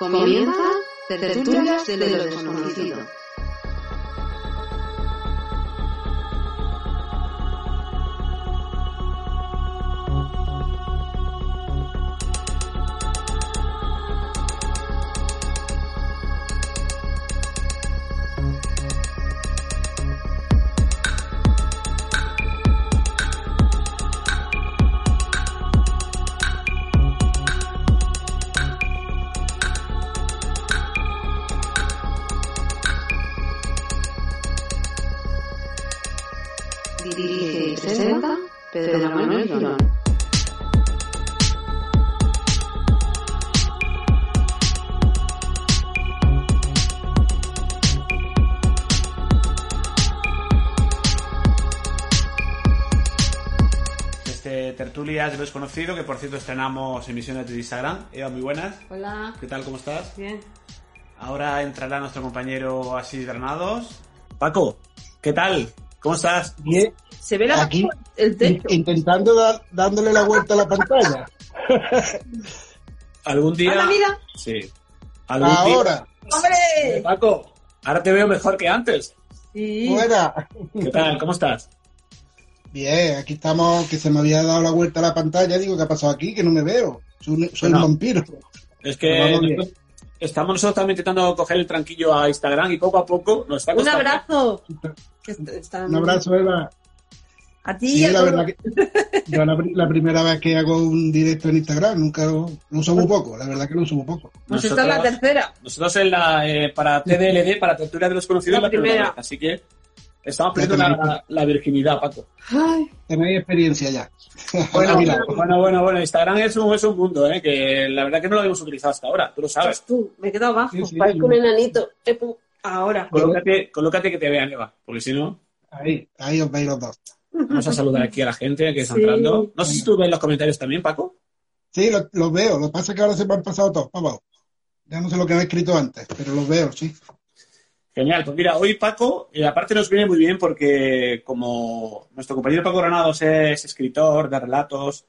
Comienza Tertulias de lo Desconocido. Tertulias de lo desconocido, que por cierto estrenamos emisiones de Instagram. Eva, muy buenas. Hola. ¿Qué tal? ¿Cómo estás? Bien. Ahora entrará nuestro compañero Asís Granados. Paco, ¿qué tal? ¿Cómo estás? Bien, Se ve la Aquí, el techo. intentando dar, dándole la vuelta a la pantalla. ¿Algún día? Hola, mira. Sí. ¿Algún día- Ahora, ¡Hombre! Paco, ahora te veo mejor que antes. Sí. fuera. ¿Qué tal? ¿Cómo estás? Bien, aquí estamos, que se me había dado la vuelta a la pantalla. Digo, ¿qué ha pasado aquí? Que no me veo. Soy, un- soy Bueno. un vampiro. Es que nosotros- estamos nosotros también intentando coger el tranquillo a Instagram y poco a poco nos está Un costando. abrazo. Est- están- Un abrazo, Eva. A ti Sí, a la verdad que yo la, la primera vez que hago un directo en Instagram, nunca lo, lo uso muy poco. La verdad que lo uso muy poco. Pues esta es la tercera. Nosotros en la, eh, para TDLD, para Tertulia de los Conocidos, La la primera primera. vez. Así que estamos perdiendo la, la virginidad, Paco. Ay, Tenéis experiencia ya. Bueno, Mira, bueno, bueno, bueno. Instagram es un, es un mundo, ¿eh? Que la verdad que no lo habíamos utilizado hasta ahora. Tú lo sabes. tú, me he quedado abajo. Sí, sí. Parezco un enanito. Eh, Ahora. Colócate, colócate que te vean, Eva. Porque si no, ahí, ahí os veis los dos. vamos a saludar aquí a la gente que está Sí. entrando. No sé si tú ves los comentarios también, Paco. Sí, los veo. Lo que pasa es que ahora se me han pasado todos. Vamos. Ya no sé lo que he escrito antes, pero los veo, sí. Genial, pues mira, hoy Paco, eh, aparte nos viene muy bien porque como nuestro compañero Paco Granados es escritor de relatos,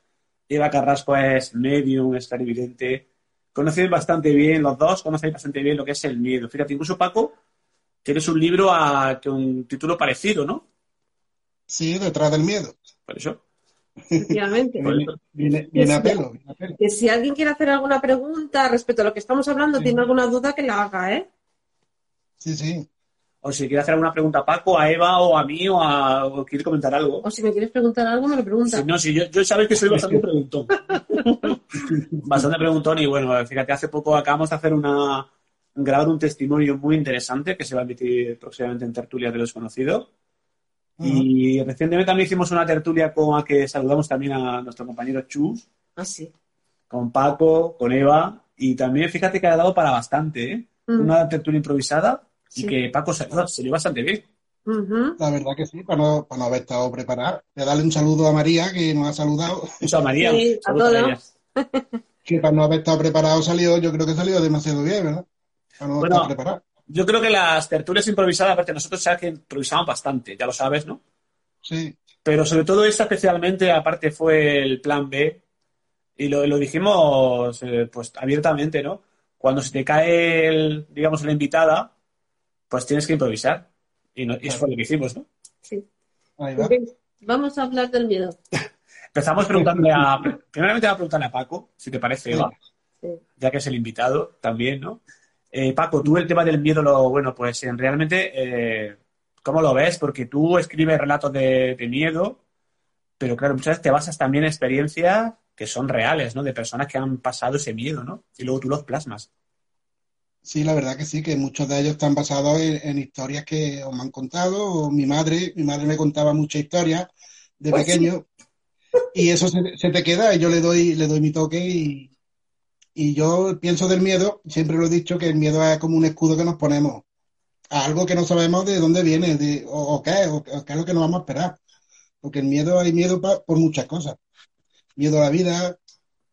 Eva Carrasco es medium, es clarividente, conocéis bastante bien, los dos conocéis bastante bien lo que es el miedo. Fíjate, incluso Paco, tienes un libro a, con un título parecido, ¿no? Sí, detrás del miedo. Por eso. Efectivamente. Viene, eso. viene, viene a pelo. viene a pelo. Que si alguien quiere hacer alguna pregunta respecto a lo que estamos hablando, Sí. tiene alguna duda, que la haga, ¿eh? Sí, sí. O si quieres hacer alguna pregunta a Paco, a Eva o a mí o, a, o quiere comentar algo. O si me quieres preguntar algo, me lo preguntas. Si no, si yo, yo sabes que soy bastante preguntón. bastante preguntón y bueno, fíjate, hace poco acabamos de hacer una grabar un testimonio muy interesante que se va a emitir próximamente en Tertulia de los Desconocidos. Y recientemente también hicimos una tertulia con la que saludamos también a nuestro compañero Chus, Ah, sí. con Paco, con Eva, y también fíjate que ha dado para bastante, ¿eh? Mm. Una tertulia improvisada y que Paco se, se dio bastante bien. La verdad que sí, para no, para no haber estado preparado. Voy a darle un saludo a María, que nos ha saludado. Eso a María. Sí, a saludos todos. Que para no haber estado preparado salió, yo creo que salió demasiado bien, ¿verdad? Para no Bueno. estar preparado. Yo creo que las tertulias improvisadas, aparte nosotros sabes que improvisamos bastante, ya lo sabes, ¿no? Sí, Pero sobre todo esta especialmente, aparte fue el plan B, y lo, lo dijimos eh, pues abiertamente, ¿no? Cuando se te cae, el, digamos, la invitada, pues tienes que improvisar. Y, no- y eso fue lo que hicimos, ¿no? Sí. ahí va. Venga, Vamos a hablar del miedo. Empezamos preguntándole a... Primeramente voy a preguntarle a Paco, si te parece, Eva, Sí. ya que es el invitado también, ¿no? Eh, Paco, tú el tema del miedo, lo bueno, pues realmente, eh, ¿cómo lo ves? Porque tú escribes relatos de, de miedo, pero claro, muchas veces te basas también en experiencias que son reales, ¿no? De personas que han pasado ese miedo, ¿no? Y luego tú los plasmas. Sí, la verdad que sí, que muchos de ellos están basados en, en historias que os me han contado. o mi madre, mi madre me contaba muchas historias de Pues sí. pequeño y eso se, se te queda y yo le doy, le doy mi toque y, y yo pienso del miedo, siempre lo he dicho, que el miedo es como un escudo que nos ponemos a algo que no sabemos de dónde viene de, o, o qué, o, o qué es lo que nos vamos a esperar. Porque el miedo, hay miedo pa- por muchas cosas. Miedo a la vida,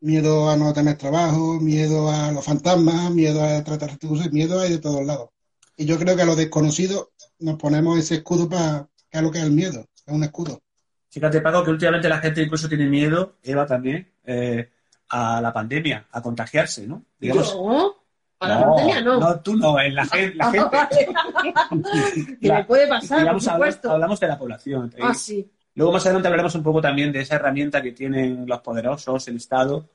miedo a no tener trabajo, miedo a los fantasmas, miedo a tratar de miedo hay de todos lados. Y yo creo que a los desconocidos nos ponemos ese escudo para, que es lo que es el miedo, es un escudo. Fíjate, Paco, que últimamente la gente incluso tiene miedo, Eva también, eh, a la pandemia, a contagiarse, ¿no? Digamos, Yo, a la pandemia no. No, tú no, en la, gen- la gente. que La- me puede pasar, por digamos, hablamos, supuesto. hablamos de la población. Ah, sí. Luego más adelante hablaremos un poco también de esa herramienta que tienen los poderosos, el Estado,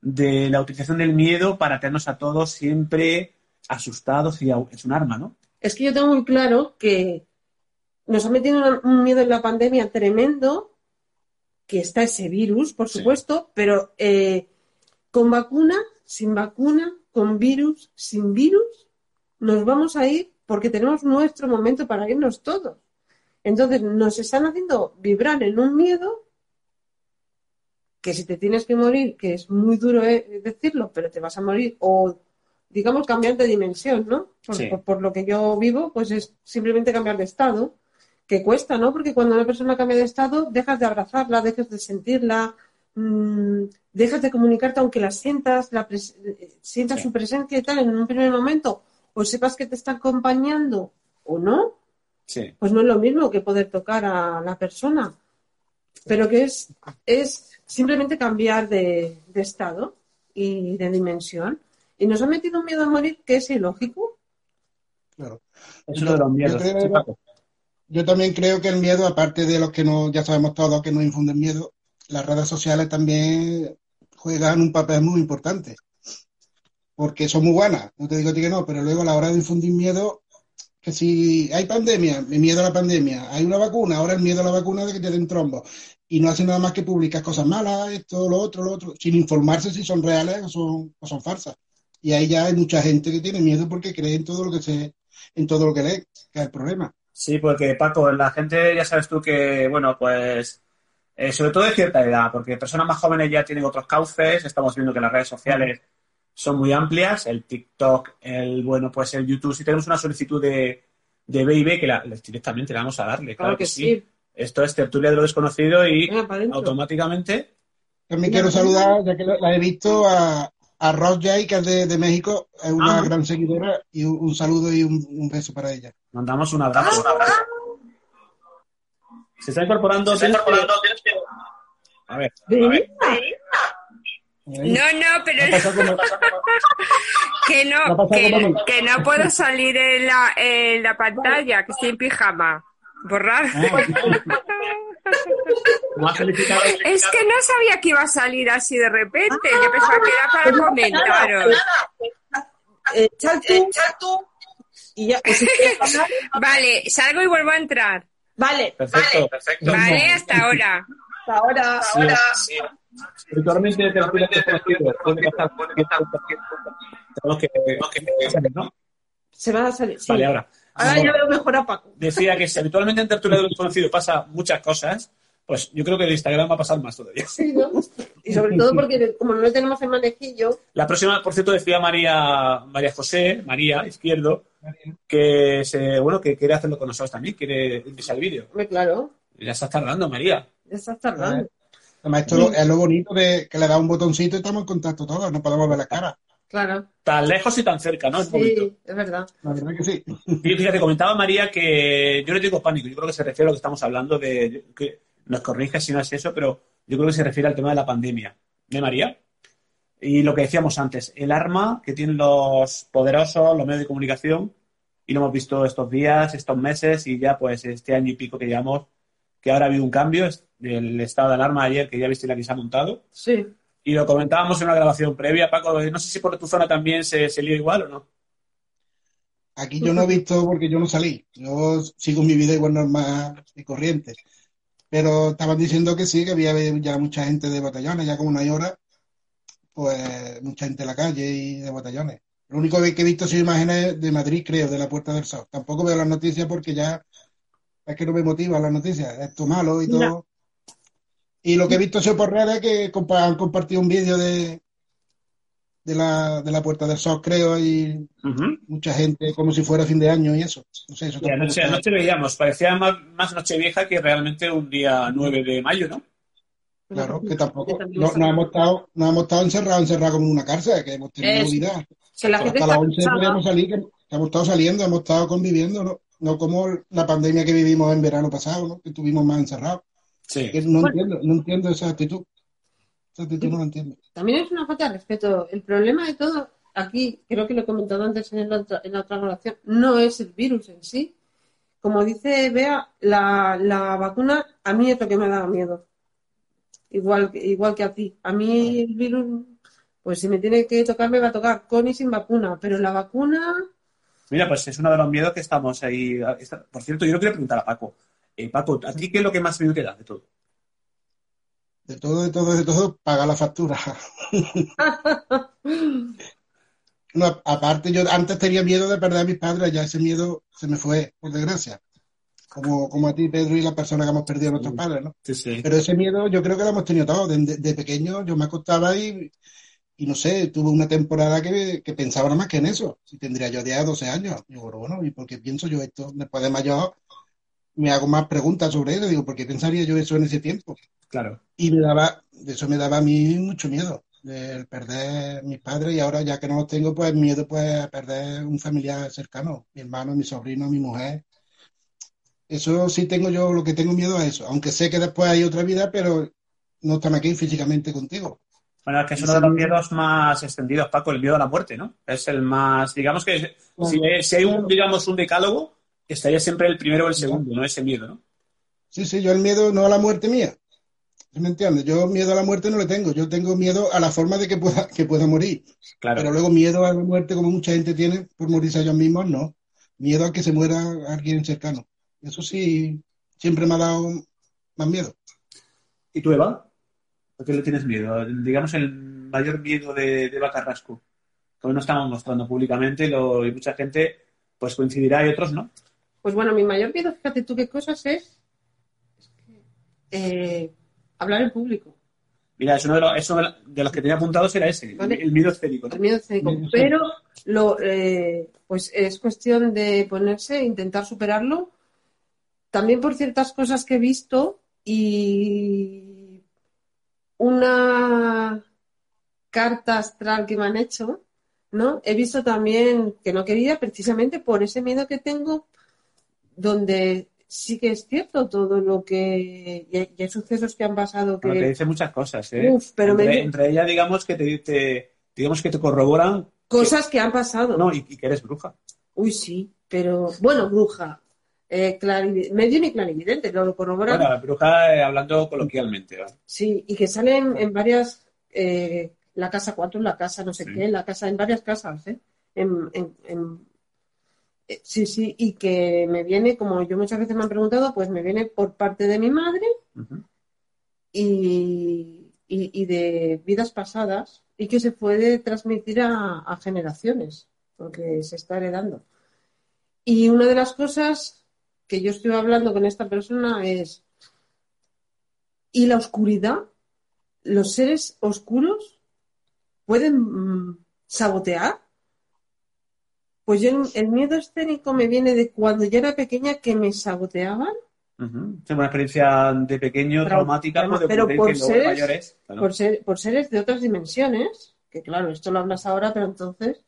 de la utilización del miedo para tenernos a todos siempre asustados y es un arma, ¿no? Es que yo tengo muy claro que nos ha metido un miedo en la pandemia tremendo, que está ese virus, por Sí. supuesto, pero eh, con vacuna, sin vacuna, con virus, sin virus, nos vamos a ir porque tenemos nuestro momento para irnos todos. Entonces nos están haciendo vibrar en un miedo que si te tienes que morir, que es muy duro eh, decirlo, pero te vas a morir, o digamos cambiar de dimensión, ¿no? Por, Sí. por- por lo que yo vivo, pues es simplemente cambiar de estado, que cuesta, ¿no? Porque cuando una persona cambia de estado, dejas de abrazarla, dejas de sentirla, mm, dejas de comunicarte aunque la sientas, la eh, sientas Sí. su presencia y tal en un primer momento, o sepas que te está acompañando o no, Sí. pues no es lo mismo que poder tocar a la persona, pero que es, es simplemente cambiar de, de estado y de dimensión. Y nos ha metido un miedo a morir que es ilógico. Claro. Es uno de los miedos. Yo creo- Sí, Paco. Yo también creo que el miedo, aparte de los que no, ya sabemos todos que nos infunden miedo, las redes sociales también juegan un papel muy importante. Porque son muy buenas, no te digo a ti que no, pero luego a la hora de infundir miedo, que si hay pandemia, mi miedo a la pandemia, hay una vacuna, ahora el miedo a la vacuna de que te den trombo. Y no hacen nada más que publicar cosas malas, esto, lo otro, lo otro, sin informarse si son reales o son, o son falsas. Y ahí ya hay mucha gente que tiene miedo porque cree en todo lo que se, en todo lo que lee, que es el problema. Sí, porque Paco, la gente ya sabes tú que, bueno, pues, eh, sobre todo de cierta edad, porque personas más jóvenes ya tienen otros cauces, estamos viendo que las redes sociales son muy amplias, el TikTok, el, bueno, pues el YouTube, si tenemos una solicitud de, de B&B, que la, directamente le vamos a darle, claro, que, sí. Esto es tertulia de lo desconocido y automáticamente, También quiero saludar, ya que la la he visto, a, a Ross Jay, que es de, de México, es una Ah. gran seguidora, y un, un saludo y un, un beso para ella. mandamos un abrazo. Se está incorporando, tienes que- A ver, Venga. No, no, pero que no, que, no puedo salir en la, en la pantalla, que estoy en pijama. Borrar. felicitado. Es que no sabía que iba a salir así de repente. Yo pensaba que era para comentaros. Chal tú, y ya. pues, Vale, salgo y vuelvo a entrar. vale, Perfecto, perfecto. Vale, hasta ahora. hasta ahora. Sí, Habitualmente te lo pido que. Se van a salir. sí. Vale, ahora. Ahora ya veo mejor a Paco. Decía que si habitualmente en tertulia de desconocido pasa muchas cosas, pues yo creo que en Instagram va a pasar más todavía. Sí, ¿no? Y sobre todo porque como no le tenemos el manejillo, La próxima, por cierto, decía María, María José, María Izquierdo, que se, bueno, que quiere hacerlo con nosotros también, quiere irse al vídeo. claro, Ya estás tardando, María. ya estás tardando. Además, esto es lo bonito de que le da un botoncito y estamos en contacto todos, no podemos ver la cara. Claro, Tan lejos y tan cerca, ¿no? Es bonito. sí, es verdad. La verdad que sí. Y fíjate, comentaba María que yo no digo pánico, yo creo que se refiere a lo que estamos hablando de, que nos corrige si no es eso, pero yo creo que se refiere al tema de la pandemia. ¿De María? Y lo que decíamos antes, el arma que tienen los poderosos, los medios de comunicación, y lo hemos visto estos días, estos meses, y ya pues este año y pico que llevamos, que ahora ha habido un cambio, es el estado de alarma ayer, que ya viste la que se ha montado, Sí. y lo comentábamos en una grabación previa, Paco, no sé si por tu zona también se, se lió igual o no. Aquí yo no he visto porque yo no salí. Yo sigo mi vida igual normal y corriente. Pero estaban diciendo que sí, que había ya mucha gente de batallones, ya como no hay hora, pues mucha gente en la calle y de batallones. Lo único que he visto son imágenes de Madrid, creo, de la Puerta del Sol. Tampoco veo las noticias porque ya es que no me motivan las noticias. Esto malo y todo. Y lo que he visto sido por redes que compa- han compartido un vídeo de, de, la, de la Puerta del Sol, creo, y mucha gente como si fuera fin de año y eso. No sé, eso Y anoche, veíamos, parecía más, más Nochevieja que realmente un día 9 de mayo, ¿no? Claro, que tampoco. No, hemos estado, no hemos estado encerrados, encerrados como en una cárcel, que hemos tenido Eso. vida. Que la gente Hasta las 11 cansada. podíamos salir, que, que hemos estado saliendo, hemos estado conviviendo, ¿no? No como la pandemia que vivimos en verano pasado, ¿no? Que estuvimos más encerrados. Sí. Que no Bueno. entiendo, no entiendo esa actitud. Esa actitud no la entiendo. También es una falta de respeto. El problema de todo, aquí, creo que lo he comentado antes en la otra, en la otra grabación, no es el virus en sí. Como dice Bea, la, la vacuna a mí es lo que me da miedo. Igual, que- igual que a ti. A mí el virus, pues si me tiene que tocar, me va a tocar con y sin vacuna. Pero la vacuna, Mira, pues es uno de los miedos que estamos ahí. Por cierto, yo no quiero preguntar a Paco. Eh, Paco, ¿a ti qué es lo que más miedo te da de todo? De todo, de todo, de todo, paga la factura. No, aparte, yo antes tenía miedo de perder a mis padres, ya ese miedo se me fue, por desgracia. Como, como a ti, Pedro, y la persona que hemos perdido a nuestros padres, ¿no? Sí, sí. Pero ese miedo yo creo que lo hemos tenido todos. De, de- pequeño yo me acostaba y, y no sé, tuve una temporada que, que pensaba nada más que en eso. Si tendría yo 10 12 años. Digo, pero bueno, ¿y por qué pienso yo esto? Después de mayor me hago más preguntas sobre eso. Digo, ¿por qué pensaría yo eso en ese tiempo? Claro. Y me daba, eso me daba a mí mucho miedo, de perder mis padres y ahora ya que no los tengo, pues miedo pues a perder un familiar cercano, mi hermano, mi sobrino, mi mujer. Eso sí tengo yo, lo que tengo miedo a eso, aunque sé que después hay otra vida, pero no están aquí físicamente contigo. Bueno, es que es uno de los miedo- miedos más extendidos, Paco, el miedo a la muerte, ¿no? Es el más, digamos que si, si hay un, digamos, un decálogo, estaría siempre el primero o el segundo, ¿no? Ese miedo, ¿no? Sí, sí, yo el miedo no a la muerte mía. ¿Sí ¿Me entiendes? Yo miedo a la muerte no le tengo, yo tengo miedo a la forma de que pueda, que pueda morir. Claro. Pero luego miedo a la muerte, como mucha gente tiene por morirse a ellos mismos, no. Miedo a que se muera alguien cercano. Eso sí, siempre me ha dado más miedo. ¿Y tú, Eva? ¿Por qué le tienes miedo? Digamos el mayor miedo de, de Eva Carrasco. Que hoy no estamos mostrando públicamente lo- y mucha gente pues coincidirá y otros no. Pues bueno, mi mayor miedo, fíjate tú qué cosas es, es que, eh, hablar en público. Mira, es uno de los, es uno de los que tenía apuntados era ese, Vale. el miedo escénico. ¿no? El miedo escénico. Pero lo, eh, pues es cuestión de ponerse, intentar superarlo. También por ciertas cosas que he visto y una carta astral que me han hecho, ¿no? He visto también que no quería precisamente por ese miedo que tengo, donde sí que es cierto todo lo que... Y hay, y hay sucesos que han pasado que... Bueno, te dice muchas cosas, ¿eh? Uf, pero me entre, di- entre ellas, digamos que te, te- digamos que te corroboran Cosas que han pasado. no, y, y que eres bruja. Uy, sí, pero bueno, bruja. Eh, clarivi- medio ni clarividente, lo corroboran. Bueno, bruja eh, hablando coloquialmente. ¿vale? Sí, y que salen en varias, eh, la casa 4, la casa no sé Sí. qué, la casa, en varias casas, ¿eh? En, en- en- sí, sí, y que me viene, como yo muchas veces me han preguntado, pues me viene por parte de mi madre y, y- y de vidas pasadas y que se puede transmitir a, a generaciones, porque se está heredando. Y una de las cosas que yo estoy hablando con esta persona es, ¿y la oscuridad? ¿Los seres oscuros pueden mm, sabotear? Pues yo, el miedo escénico me viene de cuando yo era pequeña que me saboteaban Ujú. Tengo una experiencia de pequeño Trau- traumática, puede pero ocurrir por seres- mayores. claro. por, ser- por seres de otras dimensiones, que claro, esto lo hablas ahora, pero entonces...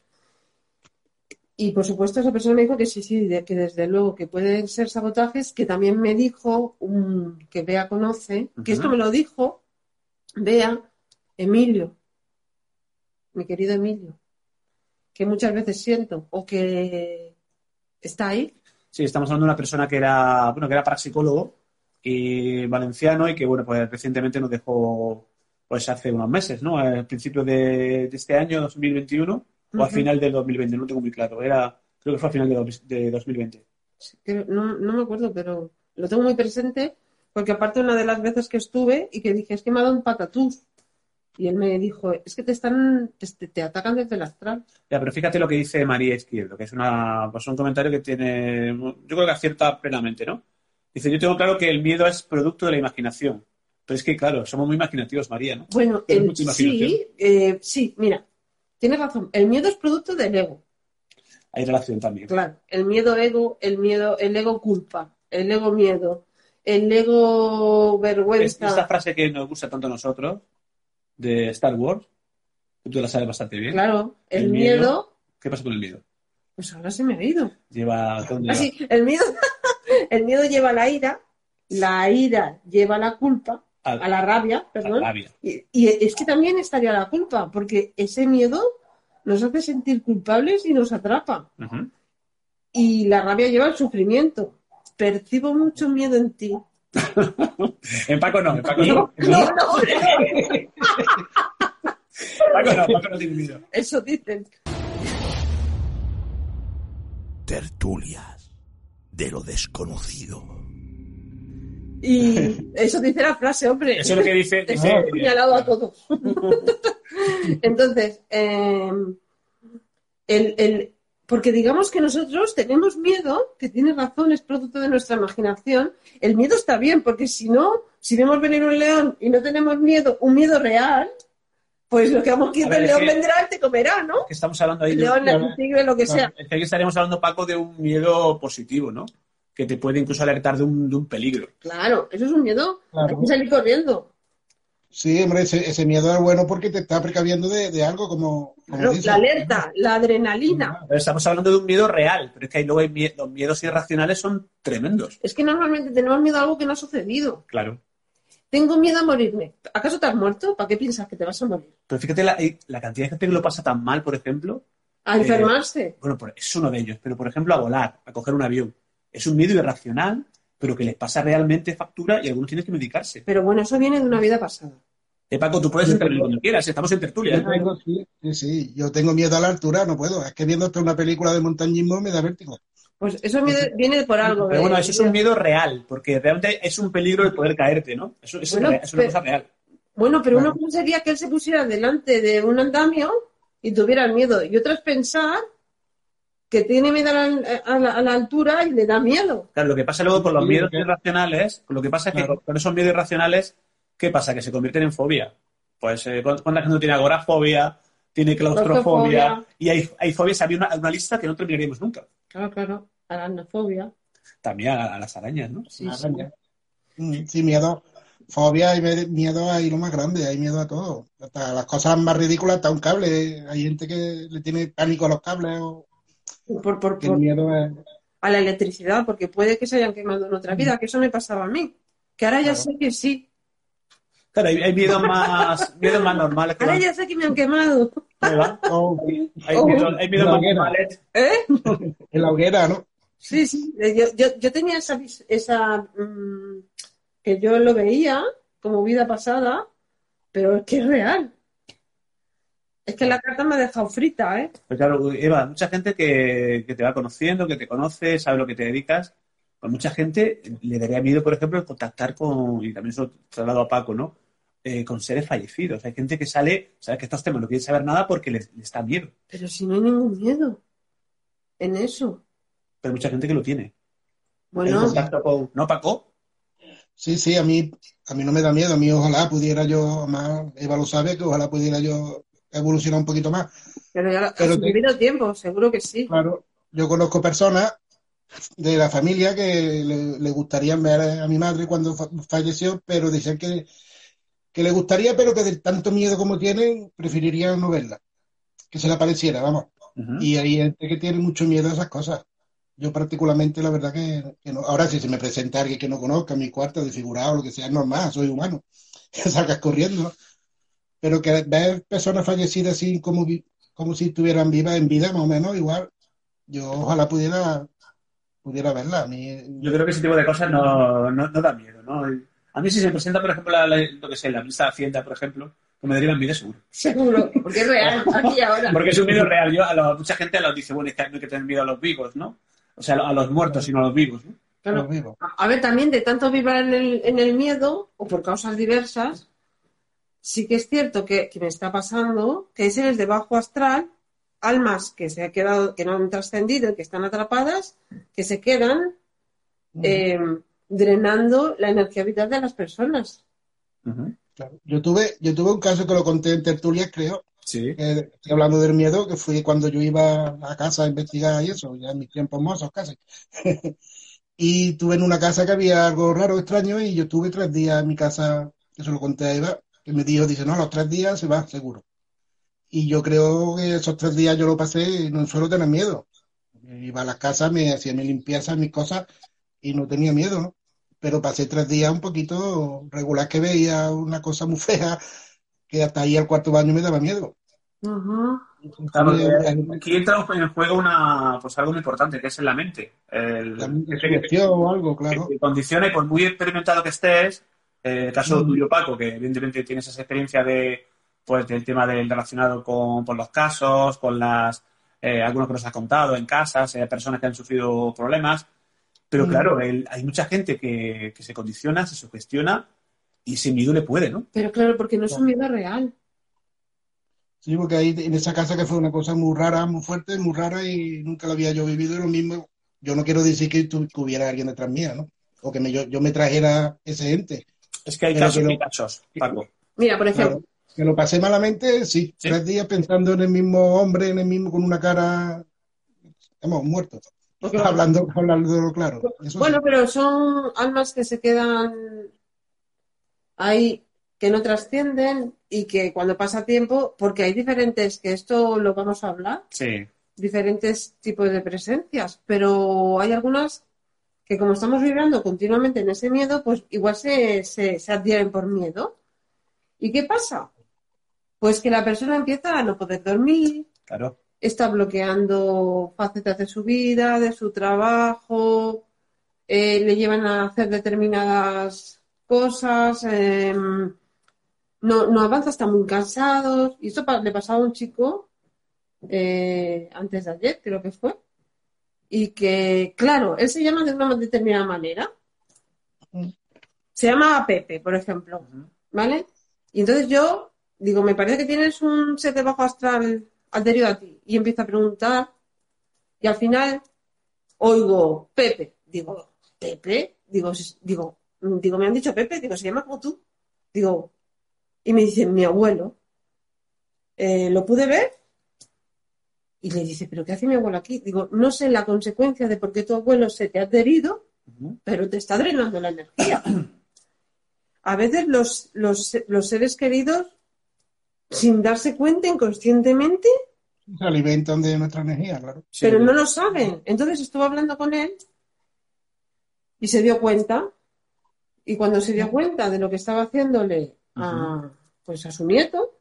Y por supuesto esa persona me dijo que sí, sí, de- que desde luego que pueden ser sabotajes, que también me dijo un, que Bea conoce, que esto me lo dijo Bea, Emilio, mi querido Emilio, que muchas veces siento o que está ahí. Sí, estamos hablando de una persona que era, bueno, que era parapsicólogo y valenciano y que, bueno, pues recientemente nos dejó, pues hace unos meses, ¿no? Al principio de, de este año, 2021, o al final del 2020, no tengo muy claro. Era, creo que fue al final de, de 2020. Creo- no, no me acuerdo, pero lo tengo muy presente porque aparte una de las veces que estuve y que dije, es que me ha dado un patatús. Y él me dijo, es que te están, te, te atacan desde el astral. Ya, pero fíjate lo que dice María Izquierdo, que es una, pues un comentario que tiene, yo creo que acierta plenamente, ¿no? Dice, yo tengo claro que el miedo es producto de la imaginación. Pero es que, claro, somos muy imaginativos, María, ¿no? Bueno, el- sí, eh, sí, mira, tienes razón. El miedo es producto del ego. Hay relación también. Claro, el miedo ego, el miedo, el ego culpa, el ego miedo, el ego Es- vergüenza. Esta frase que nos gusta tanto a nosotros, de Star Wars, que tú la sabes bastante bien. Claro, el, El miedo, miedo. ¿Qué pasa con el miedo? pues ahora se me ha ido. Lleva... ¿dónde lleva? Así, el miedo, el miedo lleva la ira, la ira lleva la culpa, a la rabia, perdón. la rabia. Y, y es que también estaría la culpa, porque ese miedo nos hace sentir culpables y nos atrapa. Y la rabia lleva al sufrimiento. Percibo mucho miedo en ti. En Paco no, en Paco no. No, no, Paco no, Paco no tiene miedo. eso dicen. Tertulias de lo desconocido. Y eso dice la frase, hombre. Eso es lo que dice... Te dice- señalado a todos. Entonces, eh, el, el- porque digamos que nosotros tenemos miedo, que tiene razón, es producto de nuestra imaginación. El miedo está bien, porque si no, si vemos venir un león y no tenemos miedo, un miedo real, pues lo que vamos ver, el león que- vendrá y te comerá, ¿no? que estamos hablando ahí El de... león, el tigre, lo que sea. Es que aquí estaríamos hablando, Paco, de un miedo positivo, ¿no? Que te puede incluso alertar de un, de un peligro. Claro, eso es un miedo. Claro. Hay que salir corriendo. Sí, hombre, ese, ese miedo es bueno porque te está precaviendo de, de algo como, como Claro, la alerta, la adrenalina. Pero estamos hablando de un miedo real, pero es que hay luego hay mie- los miedos irracionales son tremendos. Es que normalmente tenemos miedo a algo que no ha sucedido. Claro. Tengo miedo a morirme. ¿Acaso te has muerto? ¿Para qué piensas que te vas a morir? Pero fíjate la, cantidad de gente que lo pasa tan mal, por ejemplo. A Eh, enfermarse. Bueno, por- es uno de ellos, pero por ejemplo a volar, a coger un avión. Es un miedo irracional, pero que les pasa realmente factura y algunos tienen que medicarse. Pero bueno, eso viene de una vida pasada. Eh, Paco, tú puedes intervenir cuando quieras, estamos en tertulia. Yo tengo, sí, sí, sí, yo tengo miedo a la altura, no puedo. Es que viendo hasta una película de montañismo me da vértigo. Pues eso viene, viene por algo. Pero de- bueno, eso es un miedo real, porque realmente es un peligro el poder caerte, ¿no? Eso, eso Bueno, es, real, es una pero- cosa real. Bueno, pero una Claro. cosa sería que él se pusiera delante de un andamio y tuviera el miedo. Y otra es pensar que tiene miedo a la, a la- a la altura y le da miedo. Claro, lo que pasa luego con los miedos irracionales, lo que pasa es que Claro. con- esos miedos irracionales, ¿qué pasa? Que se convierten en fobia. Pues eh, ¿cuánta cuánta gente tiene agorafobia, tiene claustrofobia, Claustrofobia. y hay, hay fobias, había una, una lista que no terminaríamos nunca. Claro, claro. Aracnofobia. También a, a las arañas, ¿no? Sí, sí. Mm, Sí, miedo. Fobia y miedo hay lo más grande, hay miedo a todo. Hasta las cosas más ridículas, hasta un cable. Hay gente que le tiene pánico a los cables o Por, por, por- miedo es... a la electricidad, porque puede que se hayan quemado en otra vida, que eso me pasaba a mí. Que ahora ya Claro. sé que sí. Claro, hay, hay miedos más, miedos más normales Ahora van- ya sé que me han quemado. ¿Dónde van? o Hay, Oh. miedos, La más normales. ¿Eh? en la hoguera, ¿no? Sí, sí. Eh, Yo, yo, yo tenía esa, esa mm, que yo lo veía como vida pasada, pero es que es real. Es que la carta me ha dejado frita, ¿eh? Pues claro, Eva, mucha gente que, que te va conociendo, que te conoce, sabe lo que te dedicas. Pues mucha gente le daría miedo, por ejemplo, el contactar con, y también eso traslado a Paco, ¿no? Eh, con seres fallecidos. Hay gente que sale, sabe que estos temas no quiere saber nada porque les, les da miedo. Pero si no hay ningún miedo en eso. Pero mucha gente que lo tiene. El Bueno, contacto con. ¿No, Paco? Sí, sí, a mí, a mí no me da miedo. A mí ojalá pudiera yo, más Eva lo sabe, que ojalá pudiera yo evolucionar un poquito más. pero ya Pero has te- vivido tiempo, seguro que sí. Claro, yo conozco personas de la familia que le, le gustaría ver a mi madre cuando fa- falleció, pero dicen que, que le gustaría, pero que de tanto miedo como tienen, preferirían no verla, que se le apareciera, vamos. Y hay gente que tiene mucho miedo a esas cosas. Yo particularmente, la verdad que, que no. Ahora, si se me presenta alguien que no conozca, mi cuarto, desfigurado, lo que sea, es normal, soy humano, que salgas corriendo. Pero que ver personas fallecidas así como, como si estuvieran vivas en vida, más o menos, igual, yo ojalá pudiera, pudiera verla. A mí, Yo creo que ese tipo de cosas no, no, no da miedo, ¿no? A mí si se presenta, por ejemplo, la, la- lo que sé, la lista de Hacienda, por ejemplo, que me daría miedo seguro. Seguro, porque es real, aquí ahora. Porque es un miedo real. Yo, a lo- mucha gente los dice, bueno, es que no hay que tener miedo a los vivos, ¿no? O sea, a los muertos, sino a los vivos, ¿no? Claro. los vivo. A ver, también de tanto vibrar en el, en el miedo, o por causas diversas, sí que es cierto que, que me está pasando que hay seres de bajo astral, almas que se han quedado, que no han trascendido, que están atrapadas, que se quedan eh, drenando la energía vital de las personas. Claro. Yo tuve, yo tuve un caso que lo conté en tertulias, creo, Sí. estoy hablando del miedo, que fue cuando yo iba a casa a investigar y eso, ya en mis tiempos mozos casi. Y tuve en una casa que había algo raro, extraño, y yo tuve tres días en mi casa, eso lo conté a Eva, que me dijo, dice, no, los tres días se va, seguro. Y yo creo que esos tres días yo lo pasé y no suelo tener miedo. Iba a las casas, me hacía mi limpieza, mis cosas, y no tenía miedo, ¿no? Pero pasé tres días un poquito regular que veía una cosa muy fea, que hasta ahí al cuarto baño me daba miedo. Claro, Eh, aquí entra en juego una, pues algo muy importante, que es en la mente. El, la que- que- o algo, que claro. te condiciona y por muy experimentado que estés, eh, el caso Mm. tuyo, Paco, que evidentemente tienes esa experiencia de, pues, del tema del relacionado con, con los casos, con las, eh, algunos que nos has contado en casas, eh, personas que han sufrido problemas. Pero Mm. claro, el- hay mucha gente que, que se condiciona, se sugestiona y ese miedo le puede, ¿no? Pero claro, porque no es un miedo real. Sí, porque ahí en esa casa que fue una cosa muy rara, muy fuerte, muy rara y nunca la había yo vivido y lo mismo. Yo no quiero decir que, tu- que hubiera alguien detrás mía, ¿no? O que me, yo, yo me trajera ese ente. Es que hay Pero casos que y no- casos, Paco. Mira, por ejemplo, Claro. Que lo pasé malamente, sí. Sí. Tres días pensando en el mismo hombre, en el mismo, con una cara. Hemos muerto. porque- Hablando, hablando claro. Eso bueno, sí. pero son almas que se quedan ahí, que no trascienden y que cuando pasa tiempo, porque hay diferentes, que esto lo vamos a hablar, Sí. diferentes tipos de presencias, pero hay algunas que como estamos vibrando continuamente en ese miedo, pues igual se, se, se adhieren por miedo. ¿Y qué pasa? Pues que la persona empieza a no poder dormir, Claro. está bloqueando facetas de su vida, de su trabajo, eh, le llevan a hacer determinadas cosas, eh, no, no avanza, está muy cansado. Y esto pa- le pasaba a un chico eh, antes de ayer, creo que fue, y que, claro, él se llama de una determinada manera. Se llama Pepe, por ejemplo. ¿vale? Y entonces yo digo, me parece que tienes un ser de bajo astral anterior a ti. Y empiezo a preguntar, y al final oigo Pepe. Digo, ¿Pepe? Digo, "Sí, digo, mm, digo, me han dicho Pepe, digo, se llama como tú. Digo, y me dice, mi abuelo. Eh, ¿lo pude ver? Y le dice, ¿pero qué hace mi abuelo aquí? Digo, no sé la consecuencia de por qué tu abuelo se te ha adherido, pero te está drenando la energía. A veces los, los, los seres queridos, sin darse cuenta inconscientemente, Se alimentan de nuestra energía, claro. Sí. pero no lo saben. Entonces estuvo hablando con él y se dio cuenta. Y cuando se dio cuenta de lo que estaba haciéndole a, pues a su nieto,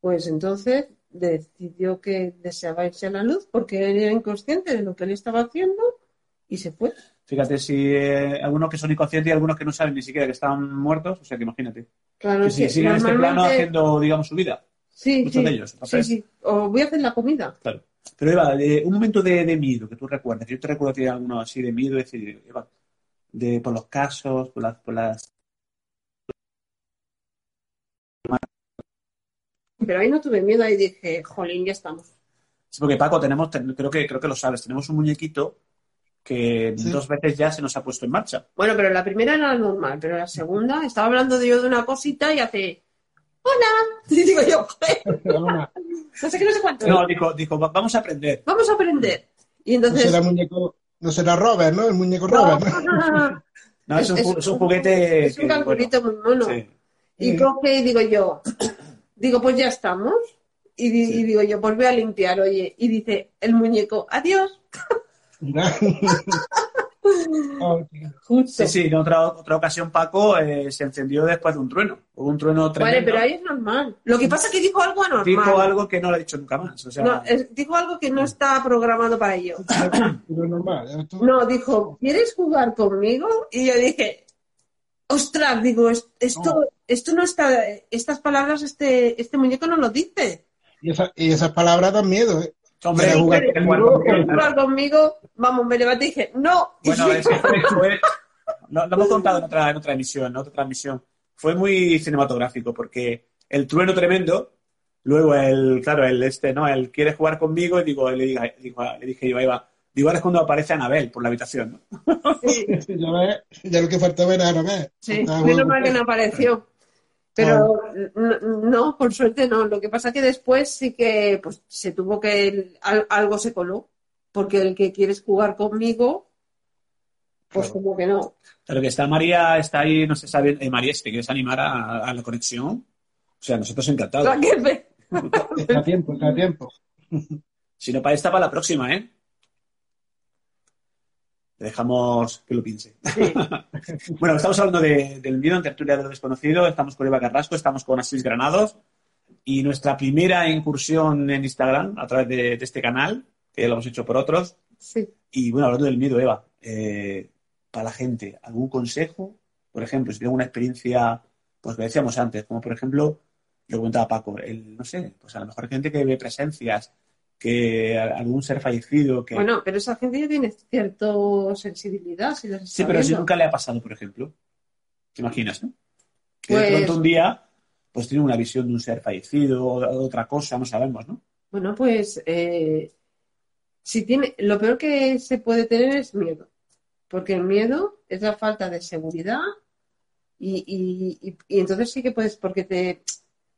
pues entonces decidió que deseaba irse a la luz porque él era inconsciente de lo que él estaba haciendo y se fue. Fíjate, si eh, algunos que son inconscientes y algunos que no saben ni siquiera que están muertos, o sea que imagínate. Claro, Que si siguen en este plano normalmente- haciendo, digamos, su vida. sí, muchos sí, de ellos, sí, entonces- sí. O voy a hacer la comida. Claro. Pero Eva, de- un momento de, de miedo que tú recuerdas, yo te recuerdo que alguno así de miedo, es decir, Eva, de, por los casos, por las, por las... Pero ahí no tuve miedo, ahí dije, jolín, ya estamos. Sí, porque Paco, tenemos, ten- creo que, creo que lo sabes, tenemos un muñequito que Sí. dos veces ya se nos ha puesto en marcha. Bueno, pero la primera era normal, pero la segunda estaba hablando de yo de una cosita y hace ¡Hola! Y digo yo, "Joder, Ahora, no sé qué, no sé cuánto. No, dijo, dijo, "Va- vamos a aprender. Vamos a aprender. Y no entonces. será muñeco, no será Robert, ¿no? El muñeco No, Robert, ¿no? no, no, no. No, es, un, es un juguete. Es un que, calculito muy mono. bueno, sí. Y coge y digo yo, digo, pues ya estamos. Y, di- Sí. y digo yo, pues voy a limpiar, oye. Y dice el muñeco, adiós. Oh. Justo. Sí, sí, en otra, otra ocasión Paco eh, se encendió después de un trueno. Hubo un trueno tremendo. Vale, pero ahí es normal. Lo que pasa es que dijo algo anormal. Dijo algo que no lo ha dicho nunca más. O sea, No, es- dijo algo que no está programado para ello. Pero es normal. ¿eh? No, dijo, ¿quieres jugar conmigo? Y yo dije, ostras, digo, es- esto, No. esto no está, estas palabras este, este muñeco no lo dice. Y, esa- y esas palabras dan miedo, ¿eh? hombre, ¿quieres jugar ¿quieres conmigo? jugar ¿Quieres conmigo? Vamos, me levanté y dije, no. Bueno, es que fue, fue- lo, lo hemos contado en otra, en otra emisión, en otra transmisión. Fue muy cinematográfico porque el trueno tremendo, luego el, claro, el este, ¿no? El quiere jugar conmigo y digo, le, diga- digo- le dije yo a Eva, Igual es cuando aparece Anabel por la habitación, ¿no? ya, ves, ya lo que faltaba era Anabel. Sí, menos bueno. mal que no apareció. Pero no, no, por suerte no. Lo que pasa que después sí que pues, se tuvo que. al- algo se coló. Porque el que quieres jugar conmigo, pues Claro. como que no. Pero que está María, está ahí, no se sabe, eh, María, si te quieres animar a, a la conexión, o sea, nosotros encantados. Está a tiempo, está a tiempo. Si no, para esta, para la próxima, ¿eh? Le dejamos que lo piense. bueno, estamos hablando de- del miedo en tertulia de lo desconocido. Estamos con Eva Carrasco, estamos con Asís Granados. Y nuestra primera incursión en Instagram a través de, de este canal, que lo hemos hecho por otros. Sí. Y bueno, hablando del miedo, Eva, eh, para la gente, ¿algún consejo? Por ejemplo, si tengo una experiencia, pues que decíamos antes, como por ejemplo, lo comentaba Paco, el, no sé, pues a lo mejor gente que ve presencias, que algún ser fallecido, que... Bueno, pero esa gente ya tiene cierta sensibilidad. Si los sí, pero si viendo. nunca le ha pasado, por ejemplo. ¿Te imaginas, no? Que de Pues- pronto un día, pues tiene una visión de un ser fallecido o de otra cosa, no sabemos, ¿no? Bueno, pues eh, si tiene, lo peor que se puede tener es miedo, porque el miedo es la falta de seguridad y, y- y- y entonces sí que puedes, porque te,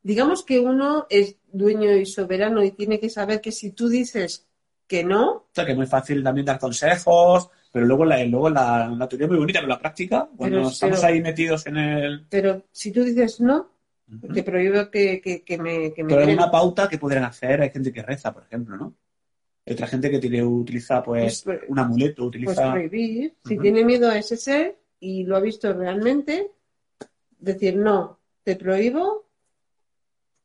digamos que uno es dueño y soberano y tiene que saber que si tú dices que no, O sea, que es muy fácil también dar consejos, pero luego la, luego la, la teoría es muy bonita, pero la práctica, cuando Pero- estamos pero- ahí metidos en el... pero si tú dices no, Ujú. te prohíbo que, que, que me, que me Pero hay una pauta que podrían hacer, hay gente que reza, por ejemplo, ¿no? Hay otra gente que tiene, utiliza, pues, Pues, pues, un amuleto, Pues utiliza... prohibir. Si Ujú. tiene miedo a ese ser y lo ha visto realmente, decir no, te prohíbo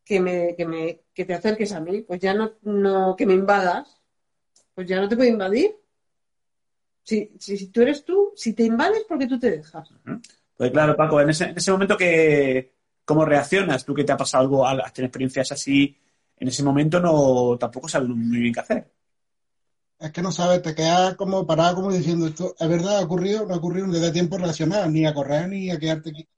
que me, que me, que te acerques a mí, pues ya no, no, que me invadas, pues ya no te puedo invadir. Si, si, si tú eres tú, si te invades, porque tú te dejas? Pues claro, Paco, en ese, en ese momento que... ¿Cómo reaccionas? Tú que te ha pasado algo, al- has tenido experiencias así, en ese momento no tampoco sabes muy bien qué hacer. Es que no sabes, te quedas como parado, como diciendo esto, ¿es verdad? ¿Ha ocurrido? No ha ocurrido, no te da tiempo a reaccionar, ni a correr, ni a quedarte aquí.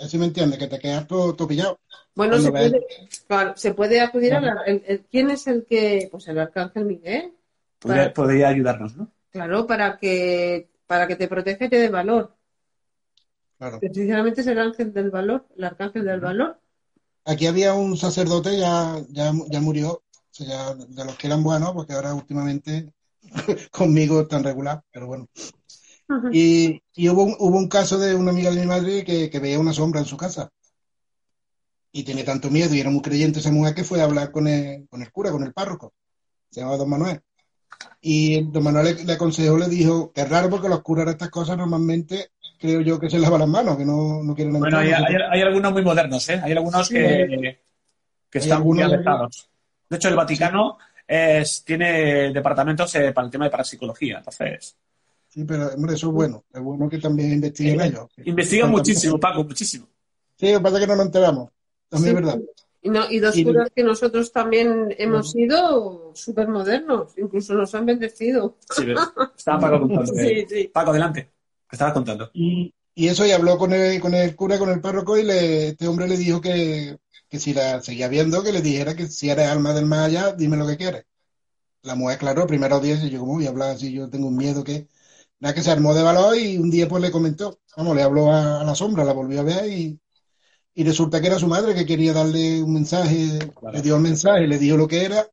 Así me entiendes, que te quedas todo, todo pillado. Bueno, se puede, claro, se puede acudir a Claro. la- el- el- ¿quién es el que? Pues el arcángel Miguel. Podría, ayudarnos, ¿no? Claro, para que, para que te proteja y te dé valor. Claro. Precisamente es el ángel del valor, el arcángel del valor. Aquí había un sacerdote, ya, ya, ya murió, o sea, ya de los que eran buenos, porque ahora últimamente conmigo están regular, pero bueno. Y, y hubo, un, hubo un caso de una amiga de mi madre que, que veía una sombra en su casa. Y tenía tanto miedo y era muy creyente esa mujer que fue a hablar con el, con el cura, con el párroco. Se llamaba Don Manuel. Y Don Manuel le, le aconsejó, le dijo, que es raro porque los curas de estas cosas normalmente creo yo que se lavan las manos, que no, no quieren Bueno, entrar. hay, hay- hay algunos muy modernos, ¿eh? Hay algunos Sí, que, que están muy algunos- avanzados. De hecho, el Vaticano es, tiene departamentos eh, para el tema de parapsicología. Entonces, Sí, pero hombre, eso es bueno. Es bueno que también investiguen Eh, ellos. investigan muchísimo, Paco, muchísimo. Sí, lo que pasa es que no nos enteramos. También Sí. es verdad. Y, no, y dos Y- curas que nosotros también hemos sido súper modernos, incluso nos han bendecido. Sí. Estaba Paco contando. Sí, sí. Paco, adelante. ¿Qué estabas contando? Y, y eso, y habló con el, con el cura, con el párroco, y le, este hombre le dijo que, que si la seguía viendo, que le dijera que si eres alma del más allá, dime lo que quieres. La mujer, claro, primero día, y yo, ¿cómo voy a hablar así? Yo tengo un miedo que. Nada, que se armó de valor y un día pues le comentó, vamos, le habló a, a la sombra, la volvió a ver y, y resulta que era su madre que quería darle un mensaje, Claro. le dio el mensaje, le dijo lo que era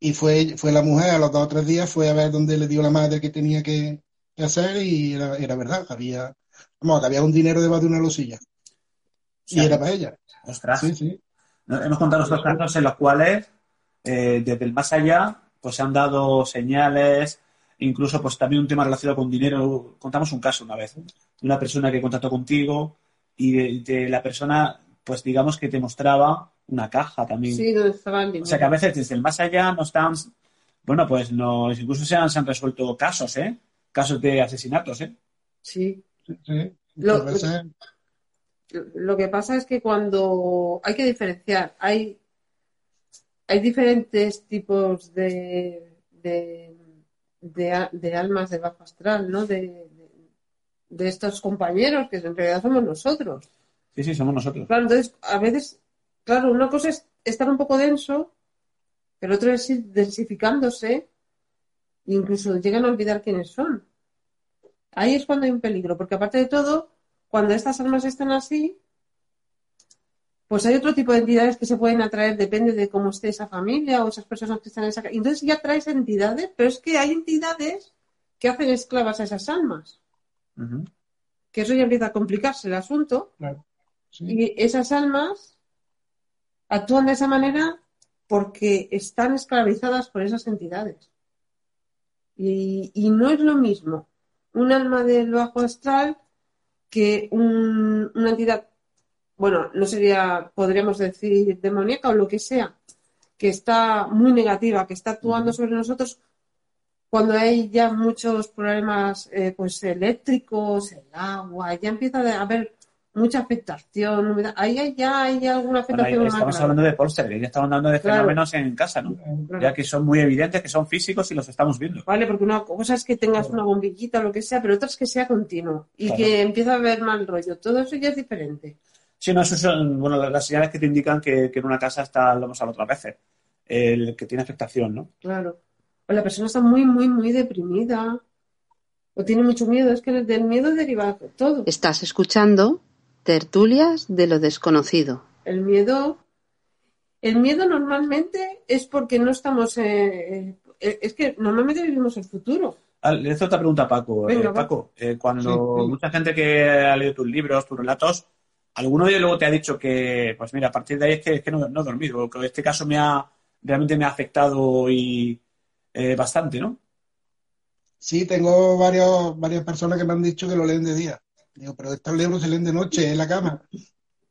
y fue, fue la mujer a los dos o tres días, fue a ver dónde le dio la madre que tenía que, que hacer y era, era verdad, había, vamos, que había un dinero debajo de una losilla y era para ella. Ostras. Sí, sí. Hemos contado estos casos en los cuales, eh, desde el más allá, pues se han dado señales, incluso pues también un tema relacionado con dinero. Contamos un caso una vez, de una persona que contactó contigo y de, de la persona, pues digamos que te mostraba una caja también. Sí, donde estaba el O sea que a veces desde el más allá no están, bueno, pues nos, incluso se han, se han resuelto casos, ¿eh? Casos de asesinatos, ¿eh? Sí. sí, sí. Lo- veces- Lo que pasa es que cuando hay que diferenciar, hay, hay diferentes tipos de, de, de, de almas de bajo astral, ¿no? De, de, de estos compañeros que en realidad somos nosotros. Sí, sí, somos nosotros. Claro, entonces, a veces, claro, una cosa es estar un poco denso, pero otra es ir densificándose Incluso llegan a olvidar quiénes son. Ahí es cuando hay un peligro, porque aparte de todo, cuando estas almas están así, pues hay otro tipo de entidades que se pueden atraer, depende de cómo esté esa familia o esas personas que están en esa casa. Entonces ya traes entidades, pero es que hay entidades que hacen esclavas a esas almas. Que eso ya empieza a complicarse el asunto. Sí. Y esas almas actúan de esa manera porque están esclavizadas por esas entidades. Y, y no es lo mismo un alma del bajo astral que un- una entidad, bueno, no sería, podríamos decir, demoníaca o lo que sea, que está muy negativa, que está actuando sobre nosotros cuando hay ya muchos problemas eh, pues eléctricos, el agua, ya empieza a haber mucha afectación, humedad. ahí hay- ya hay alguna Bueno, afectación más estamos grave. hablando de poltergeist, ya estamos hablando de Claro. fenómenos en casa, ¿no? Claro. Ya que son muy evidentes, que son físicos y los estamos viendo. ¿Vale? Porque una cosa es que tengas una bombillita o lo que sea, pero otra es que sea continuo y que empieza a haber mal rollo. Todo eso ya es diferente. Sí, no, eso son bueno, las- señales que te indican que, que en una casa está, lo hemos hablado otras veces, el que tiene afectación, ¿no? Claro. O la persona está muy, muy, muy deprimida. O tiene mucho miedo. Es que del miedo deriva todo. Estás escuchando Tertulias de lo desconocido. El miedo. El miedo normalmente es porque no estamos. eh, eh, es que normalmente vivimos el futuro. Le hago otra pregunta a Paco. Venga, Eh. Paco, eh, cuando Sí, sí. mucha gente que ha leído tus libros, tus relatos, alguno de ellos luego te ha dicho que, pues mira, a partir de ahí es que, es que no, no he dormido, que este caso me ha, realmente me ha afectado y eh, bastante, ¿no? Sí, tengo varios, varias personas que me han dicho que lo leen de día. Digo, pero estos libros se leen de noche en la cama.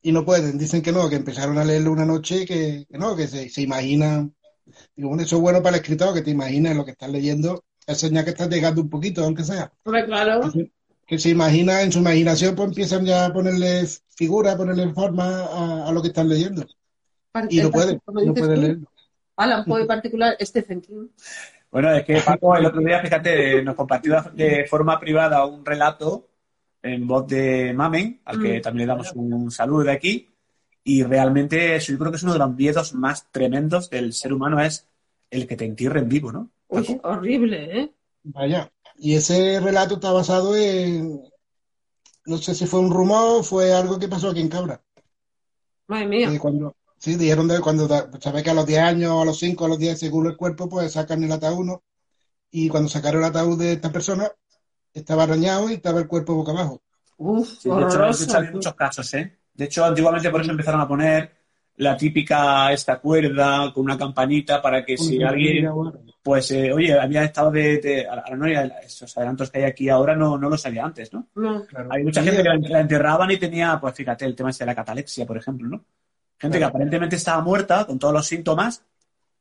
Y no pueden, dicen que no, que empezaron a leerlo una noche y que, que no, que se, se imaginan. Digo, bueno, eso es bueno para el escritor, que te imagines lo que estás leyendo, es señal que estás llegando un poquito, aunque sea. Claro. Que se, que se imagina, en su imaginación, pues empiezan ya a ponerle figura, ponerle forma a, a lo que están leyendo. Y no pueden, no pueden leerlo. Alan Poe en particular, Stephen King. Bueno, es que Paco el otro día, fíjate, nos compartió de forma privada un relato en voz de Mamen, al que Mm. también le damos un saludo de aquí. Y realmente eso yo creo que es uno de los miedos más tremendos del ser humano, es el que te entierren vivo, ¿no? Uy, horrible, ¿eh? Vaya. Y ese relato está basado en, no sé si fue un rumor o fue algo que pasó aquí en Cabra. Madre mía. Cuando, sí, dijeron de cuando, sabes que a los 10 años, a los 5, a los 10, según el cuerpo, pues sacan el ataúd, ¿no? Y cuando sacaron el ataúd de esta persona, estaba arañado y estaba el cuerpo boca abajo. Uf, Sí, de hecho, de horroroso. hecho, había muchos casos, ¿eh? De hecho, antiguamente por eso empezaron a poner la típica esta cuerda con una campanita para que si alguien, pues, eh, oye, había estado de, de- a la noria, esos adelantos que hay aquí ahora no, no los había antes, ¿no? No. Claro. Hay mucha gente que la, la enterraban y tenía, pues fíjate, el tema este de la catalepsia, por ejemplo, ¿no? Gente que aparentemente estaba muerta con todos los síntomas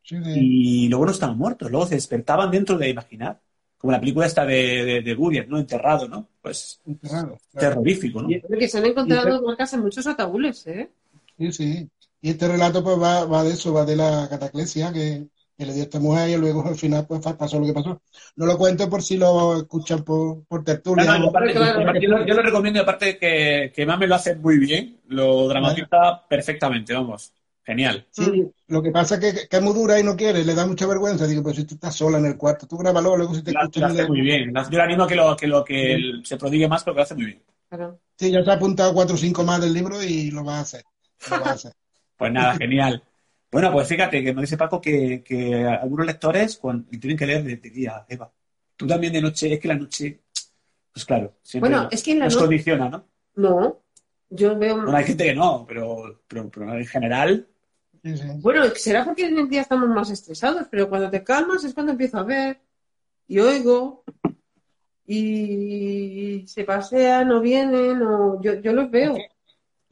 sí, y luego no estaban muertos, luego se despertaban dentro de imaginar, como la película esta de, de, de ¿no? Enterrado, ¿no? Pues enterrado, claro. terrorífico, ¿no? Y- Que se han encontrado marcas en muchos ataúdes, ¿eh? Sí, sí. Y este relato pues va, va de eso, va de la cataclesia que, que le dio a esta mujer y luego al final pues pasó lo que pasó. No lo cuento por si lo escuchan por, por No, tertulia. no, yo, o- aparte- Claro. yo- yo lo, yo lo recomiendo, aparte que, que Mame lo hace muy bien, lo dramatiza perfectamente, vamos. Genial. Sí, lo que pasa es que, que es muy dura y no quiere, le da mucha vergüenza. Digo, pues si tú estás sola en el cuarto, tú grábalo, luego si te lo escuchan. hace muy bien. Yo le animo a que lo que, lo que se prodigue más porque lo hace muy bien. Claro. Sí, ya se ha apuntado cuatro o cinco más del libro y lo va a hacer. Lo va a hacer. Pues nada, genial. Bueno, pues fíjate que nos dice Paco que, que algunos lectores cuando, tienen que leer de, de día, Eva. Tú también de noche, es que la noche, pues claro, siempre Bueno, es que en la nos noche. condiciona, ¿no? No. Yo veo. Bueno, hay gente que no, pero, pero, pero en general, Sí, sí. Bueno, será porque en el día estamos más estresados, pero cuando te calmas es cuando empiezo a ver y oigo y se pasean o vienen o yo, yo los veo.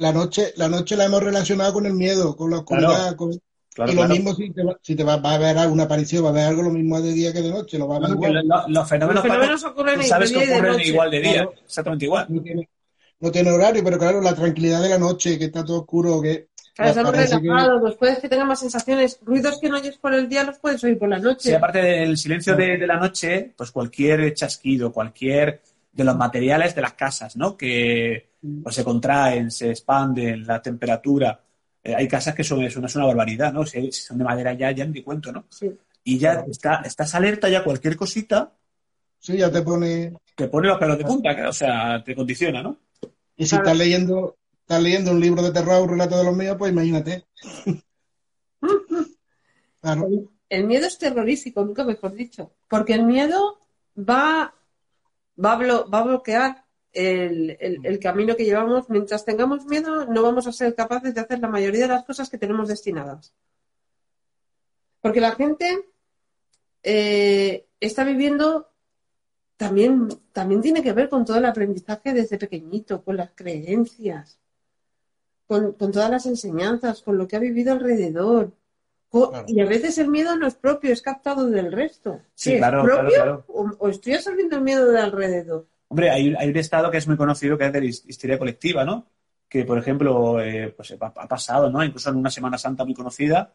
La noche, la noche la hemos relacionado con el miedo, con la oscuridad. Claro. con- claro, y lo claro. mismo si te, va, si te va, va a ver alguna aparición, va a ver algo lo mismo de día que de noche, lo va a ver igual. lo- lo- los fenómenos, Los fenómenos ocurren de sabes que y de ocurren noche. igual de día, Claro. exactamente igual. No tiene, no tiene horario, pero claro, la tranquilidad de la noche, que está todo oscuro, que Claro, estamos parece que- relajados, pues puedes que tengan más sensaciones, ruidos que no oyes por el día los puedes oír por la noche. Sí, aparte del silencio de, de la noche, pues cualquier chasquido, cualquier de los materiales de las casas, ¿no? Que pues, se contraen, se expanden, la temperatura. Eh, hay casas que son, eso no es una barbaridad, ¿no? Si, si son de madera ya, ya ni cuento, ¿no? Sí. y ya está, estás alerta ya a cualquier cosita, Sí, ya te pone. te pone los pelos de punta, o sea, te condiciona, ¿no? Y si Claro. estás leyendo, estás leyendo un libro de terror, un relato de los míos, pues imagínate. Claro. El miedo es terrorífico, nunca mejor dicho. Porque el miedo va, va, a, blo- va a bloquear el, el- el camino que llevamos. Mientras tengamos miedo, no vamos a ser capaces de hacer la mayoría de las cosas que tenemos destinadas. Porque la gente eh, está viviendo también, también tiene que ver con todo el aprendizaje desde pequeñito, con las creencias, con, con todas las enseñanzas, con lo que ha vivido alrededor. Claro. Y a veces el miedo no es propio, es captado del resto. Sí, ¿Qué, claro, ¿Es propio claro, claro. O, o estoy absorbiendo el miedo de alrededor? Hombre, hay, hay un estado que es muy conocido que es de la his- histeria colectiva, ¿no? Que, por ejemplo, eh, pues ha, ha pasado, ¿no? Incluso en una Semana Santa muy conocida,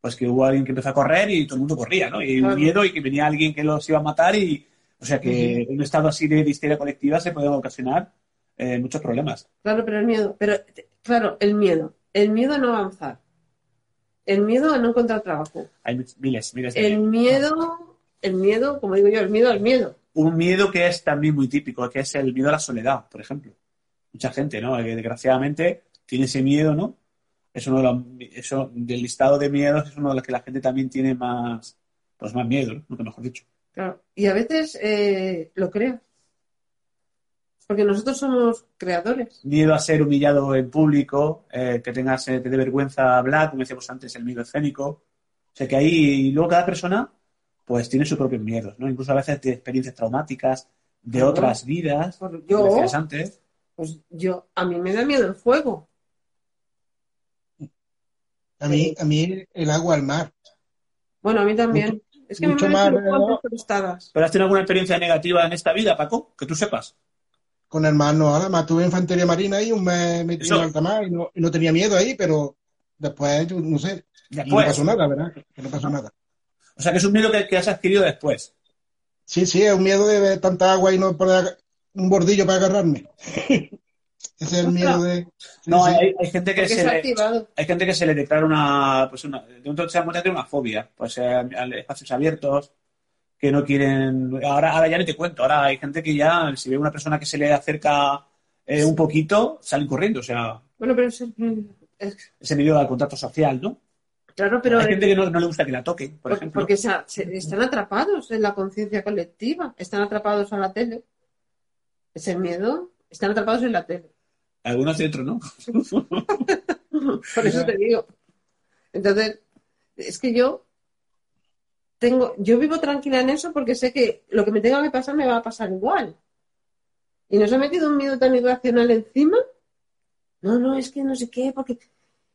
pues que hubo alguien que empezó a correr y todo el mundo corría, ¿no? Y Claro. un miedo y que venía alguien que los iba a matar y, o sea, que un estado así de, de histeria colectiva se pueden ocasionar eh, muchos problemas. Claro, pero el miedo, pero claro, el miedo, el miedo a no avanzar, el miedo a no encontrar trabajo, Hay miles, miles de el miedo, el miedo, como digo yo, el miedo al miedo. Un miedo que es también muy típico, que es el miedo a la soledad, por ejemplo. Mucha gente, ¿no? Que desgraciadamente tiene ese miedo, ¿no? Es uno de los, eso, del listado de miedos es uno de los que la gente también tiene más, pues más miedo, mejor dicho. Claro. Y a veces eh, lo crea. Porque nosotros somos creadores. Miedo a ser humillado en público, eh, que tengas, eh, te dé vergüenza hablar, como decíamos antes, el miedo escénico. O sea que ahí, y luego cada persona, pues tiene sus propios miedos, ¿no? Incluso a veces de experiencias traumáticas, de otras vidas, Yo, decías antes. pues yo, a mí me da miedo el fuego. A mí, a mí el agua al mar. Bueno, a mí también. es que mucho me más, ¿no? ¿Pero has tenido alguna experiencia negativa en esta vida, Paco? Que tú sepas. Con el mar no, además tuve infantería marina ahí, un mes metido en alta mar y no, y no tenía miedo ahí, pero después, no sé, y no pasó nada, ¿verdad? Que no pasó nada. O sea, que es un miedo que, que has adquirido después. Sí, sí, es un miedo de ver tanta agua y no poder un bordillo para agarrarme. Ese es el miedo de. sí, No, sí. hay, hay gente que se le, hay gente que se le declara una, pues una, de un se tiene una fobia, pues eh, a espacios abiertos, que no quieren, ahora, ahora ya ni te cuento, ahora hay gente que ya, si ve una persona que se le acerca eh, un poquito, salen corriendo, o sea, Bueno, pero es, es- ese miedo al contacto social, ¿no? Claro, pero hay gente que no, no le gusta que la toquen, por Porque, ejemplo. porque se- se- están atrapados en la conciencia colectiva, están atrapados a la tele. Es el miedo, están atrapados en la tele. Algunos dentro, ¿no? Por eso te digo. Entonces, es que yo tengo, yo vivo tranquila en eso porque sé que lo que me tenga que pasar me va a pasar igual. Y nos ha metido un miedo tan irracional encima. No, no, es que no sé qué, porque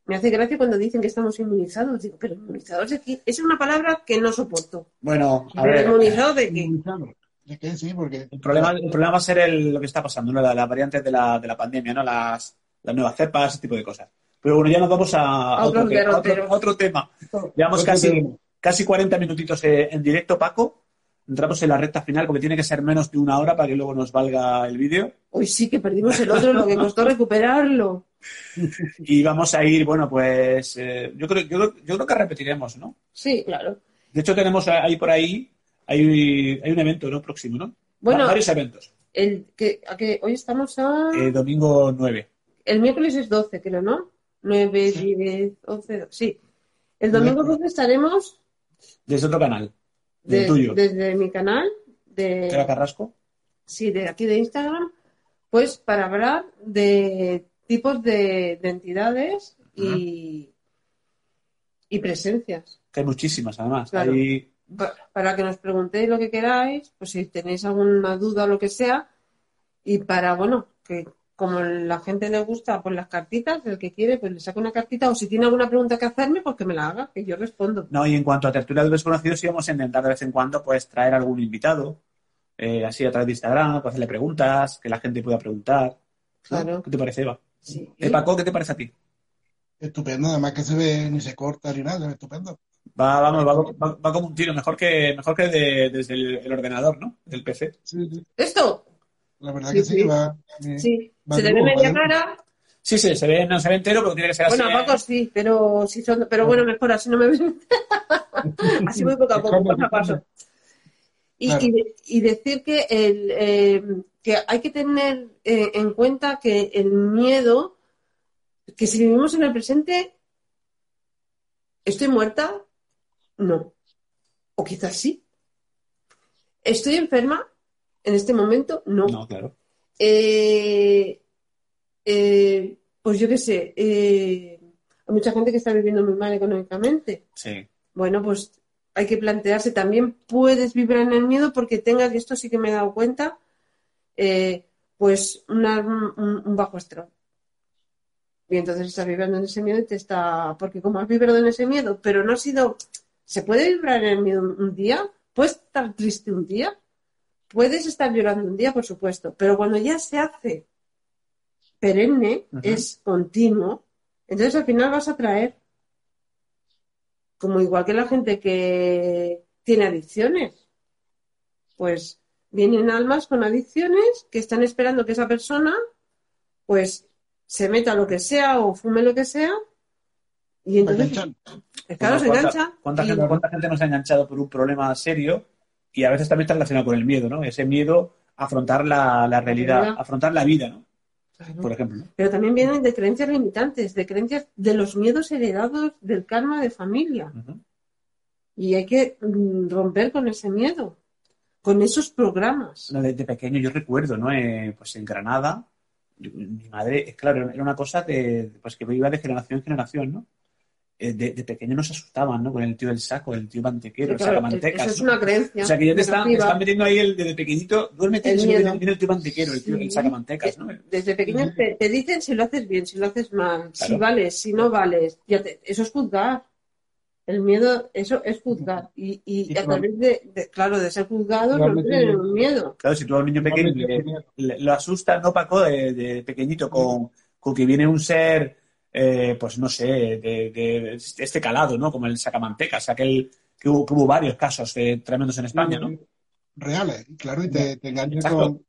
me hace gracia cuando dicen que estamos inmunizados. Digo, pero inmunizados de qué? Esa es una palabra que no soporto. Bueno, a ¿Pero ver, inmunizados de qué? Es que sí, porque. el problema, el problema va a ser el- lo que está pasando, ¿no? La- Las, variantes de la, de la pandemia, ¿no? Las, las nuevas cepas, ese tipo de cosas. Pero bueno, ya nos vamos a, otro, te- a otro- tema. Llevamos casi, casi 40 minutitos eh, en directo, Paco. Entramos en la recta final porque tiene que ser menos de una hora para que luego nos valga el vídeo. Hoy sí que perdimos el otro, lo que costó recuperarlo. Y vamos a ir, bueno, pues eh, yo, creo, yo, creo- yo creo que repetiremos, ¿no? Sí, claro. De hecho, tenemos ahí por ahí, hay, hay un evento, ¿no? Próximo, ¿no? Bueno. Va- varios eventos. El que, a que hoy estamos a. Eh, domingo 9. El miércoles es 12, creo, ¿no? 9, 10, 11. Sí. El domingo 12 estaremos Desde otro canal. De- tuyo. desde mi canal, de, Tera Carrasco. sí, de aquí de Instagram, pues para hablar de tipos de, de entidades y, y presencias. Que hay muchísimas, además. Claro. Hay- Pa- Para que nos preguntéis lo que queráis, pues si tenéis alguna duda o lo que sea, y para, bueno, que como la gente le gusta, pues las cartitas, el que quiere, pues le saca una cartita, o si tiene alguna pregunta que hacerme, pues que me la haga, que yo respondo. No, y en cuanto a tertulia de desconocidos, sí vamos a intentar de vez en cuando pues traer algún invitado, eh, así a través de Instagram, pues hacerle preguntas, que la gente pueda preguntar. ¿no? Claro. ¿Qué te parece, Eva? Sí. Eh, Paco, ¿qué te parece a ti? Estupendo, además que se ve, ni se corta ni nada, estupendo. Va, vamos, va, va- va como un tiro, mejor que, mejor que de- desde el, el ordenador, ¿no? Del PC. Sí, sí, ¿Esto? La verdad Sí, que sí, sí. va. eh, Sí. va Se le ve media cara. Sí, sí, se ve, no se ve entero, pero tiene que ser así. Bueno, a ¿eh? Paco sí, pero, sí son, pero bueno, mejor así no me ven. Así voy poco a poco, paso a paso. Y, Claro. y de- y decir que, el, eh, que hay que tener eh, en cuenta que el miedo, que si vivimos en el presente, ¿estoy muerta? No. O quizás sí. ¿Estoy enferma en este momento? No. No, claro. Eh, eh, pues yo qué sé, eh, hay mucha gente que está viviendo muy mal económicamente. Sí. Bueno, pues hay que plantearse, también puedes vibrar en el miedo porque tengas, y esto sí que me he dado cuenta, pues una- un, un bajo astral. Y entonces estás vibrando en ese miedo y te está, porque como has vibrado en ese miedo, pero no ha sido, ¿se puede vibrar en el miedo un, un día? ¿Puedes estar triste un día? Puedes estar llorando un día, por supuesto, pero cuando ya se hace perenne, es continuo, entonces al final vas a traer como igual que la gente que tiene adicciones. Pues vienen almas con adicciones que están esperando que esa persona pues se meta lo que sea o fume lo que sea y entonces claro se ¿Cuánta- engancha ¿Cuánta, y- gente, cuánta gente nos ha enganchado por un problema serio y a veces también está relacionado con el miedo, ¿no? Ese miedo a afrontar la, la realidad, afrontar la vida, ¿no? Claro. Por ejemplo. ¿no? pero también vienen de creencias limitantes, de creencias de los miedos heredados del karma de familia y hay que mm, romper con ese miedo, con esos programas. No, de, de pequeño yo recuerdo, ¿no? Eh, pues en Granada, mi madre, claro, era una cosa de, pues que iba de generación en generación, ¿no? Eh, de, de pequeño nos asustaban, ¿no? Con el tío del saco, el tío mantequero, el Claro, sacamantecas. eso es una creencia O sea que ya te están, te están metiendo ahí el desde pequeñito, duérmete, El viene, viene el tío mantequero, el tío Sí. el sacamantecas, ¿no? Desde pequeños te, te dicen si lo haces bien, si lo haces mal, si Claro. vales, si no vales. Ya te- eso es juzgar. El miedo, eso es juzgar. Y, y Y a través de, de- claro, de ser juzgados, no tienen un miedo. Claro, si tú a un niño pequeño le- lo asustas, ¿no, Paco? De, de pequeñito con, con que viene un ser, eh, pues no sé, de, de este calado, ¿no? Como el sacamantecas, aquel que hubo, que hubo varios casos eh, tremendos en España, ¿no? Reales, claro, y te, te engaña Exacto.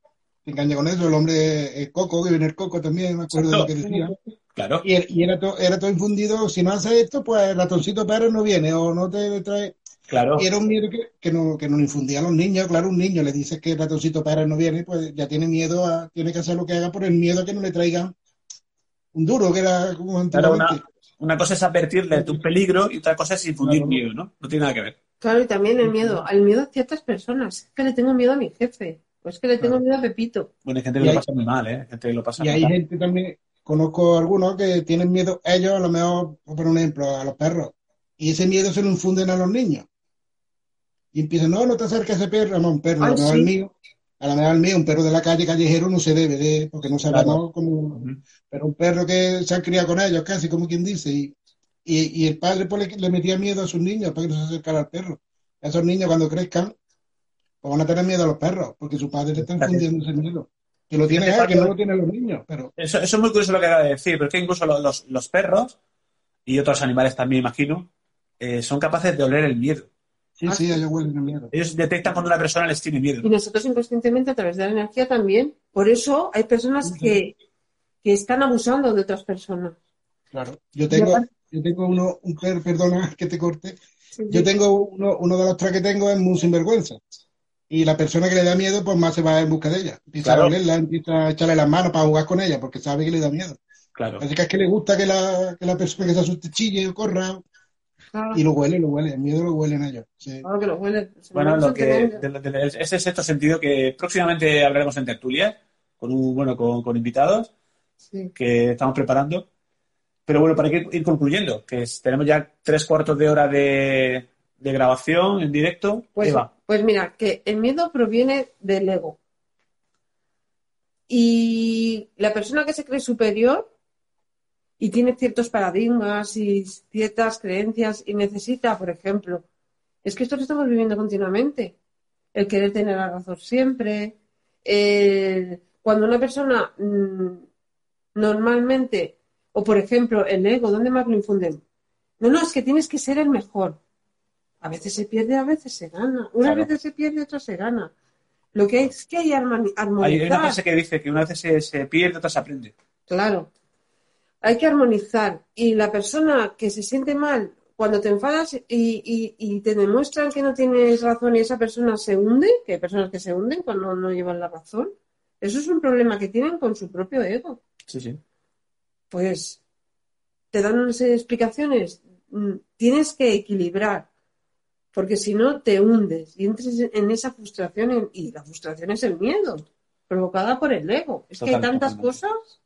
con, con eso. El hombre, el coco, que viene el coco también, me acuerdo de lo que decía. Claro, Y, y era, to- era todo infundido, si no haces esto, pues el ratoncito Pérez no viene o no te trae. claro. Y era un miedo que, que, no, que nos infundían los niños. Claro, un niño le dices que el ratoncito Pérez no viene, pues ya tiene miedo a, tiene que hacer lo que haga por el miedo a que no le traigan un duro, que era como Claro, una, una cosa es advertirle de un peligro y otra cosa es infundir Claro. miedo, ¿no? No tiene nada que ver. Claro, y también el miedo. Al miedo a ciertas personas. Es que le tengo miedo a mi jefe. O es que le tengo Claro. miedo a Pepito. Bueno, hay gente Y que lo hay- pasa muy mal, ¿eh? Gente que lo pasa Y hay mal. gente también, conozco algunos que tienen miedo, ellos a lo mejor, por un ejemplo, a los perros, y ese miedo se lo infunden a los niños. Y empiezan, no, no te acerques a ese perro, no, un perro, a Ay, lo mejor sí. el mío, a mejor el mío, un perro de la calle callejero no se debe de, porque no sabemos Claro. cómo, pero un perro que se ha criado con ellos, casi como quien dice, y, y, y el padre pues, le, le metía miedo a sus niños para que no se acercara al perro. Esos niños cuando crezcan, pues van a tener miedo a los perros, porque su padre le está infundiendo ese miedo. Que lo tiene él, que no lo tienen los niños, pero Eso, eso es muy curioso lo que acaba de decir, pero es que incluso lo- los, los perros y otros animales también, imagino, eh, son capaces de oler el miedo. Sí, Ah, ellos huelen el miedo. Ellos detectan cuando una persona les tiene miedo. Y nosotros inconscientemente a través de la energía también. Por eso hay personas que, que están abusando de otras personas. Claro. Yo tengo, aparte- yo tengo uno, un perdona que te corte. Sí, Yo sí. tengo uno, uno de los tres que tengo es muy sinvergüenza. Y la persona que le da miedo, pues más se va en busca de ella. Empieza Claro. a olerla, empieza a echarle las manos para jugar con ella, porque sabe que le da miedo. Claro. Así que es que le gusta que la, que la persona que se asuste chille o corra. Claro, Y lo huele, lo huele. El miedo lo huelen ellos. Sí. claro que lo huelen. Bueno, lo que, tienen- de- de- de- ese es sexto sentido que próximamente hablaremos en tertulia con un, bueno, con, con invitados Sí. que estamos preparando. Pero bueno, para ir, ir concluyendo, que es- tenemos ya tres cuartos de hora de, de grabación en directo. Pues, Eva, pues mira, que el miedo proviene del ego. Y la persona que se cree superior y tiene ciertos paradigmas y ciertas creencias y necesita, por ejemplo, es que esto lo estamos viviendo continuamente. El querer tener la razón siempre. el- cuando una persona mm, normalmente, o por ejemplo, el ego, ¿dónde más lo infunden? No, no, es que tienes que ser el mejor. A veces se pierde, a veces se gana. Claro. veces se pierde, otras se gana. Lo que hay es que hay armoni- hay una frase que dice que una vez se, se pierde, otra se aprende. Claro. Hay que armonizar. Y la persona que se siente mal cuando te enfadas y, y- y te demuestran que no tienes razón y esa persona se hunde, que hay personas que se hunden cuando no llevan la razón, eso es un problema que tienen con su propio ego. Sí, sí. Pues te dan unas explicaciones, mm, tienes que equilibrar, porque si no te hundes y entres en esa frustración y la frustración es el miedo, provocada por el ego. Es que hay tantas totalmente. cosas.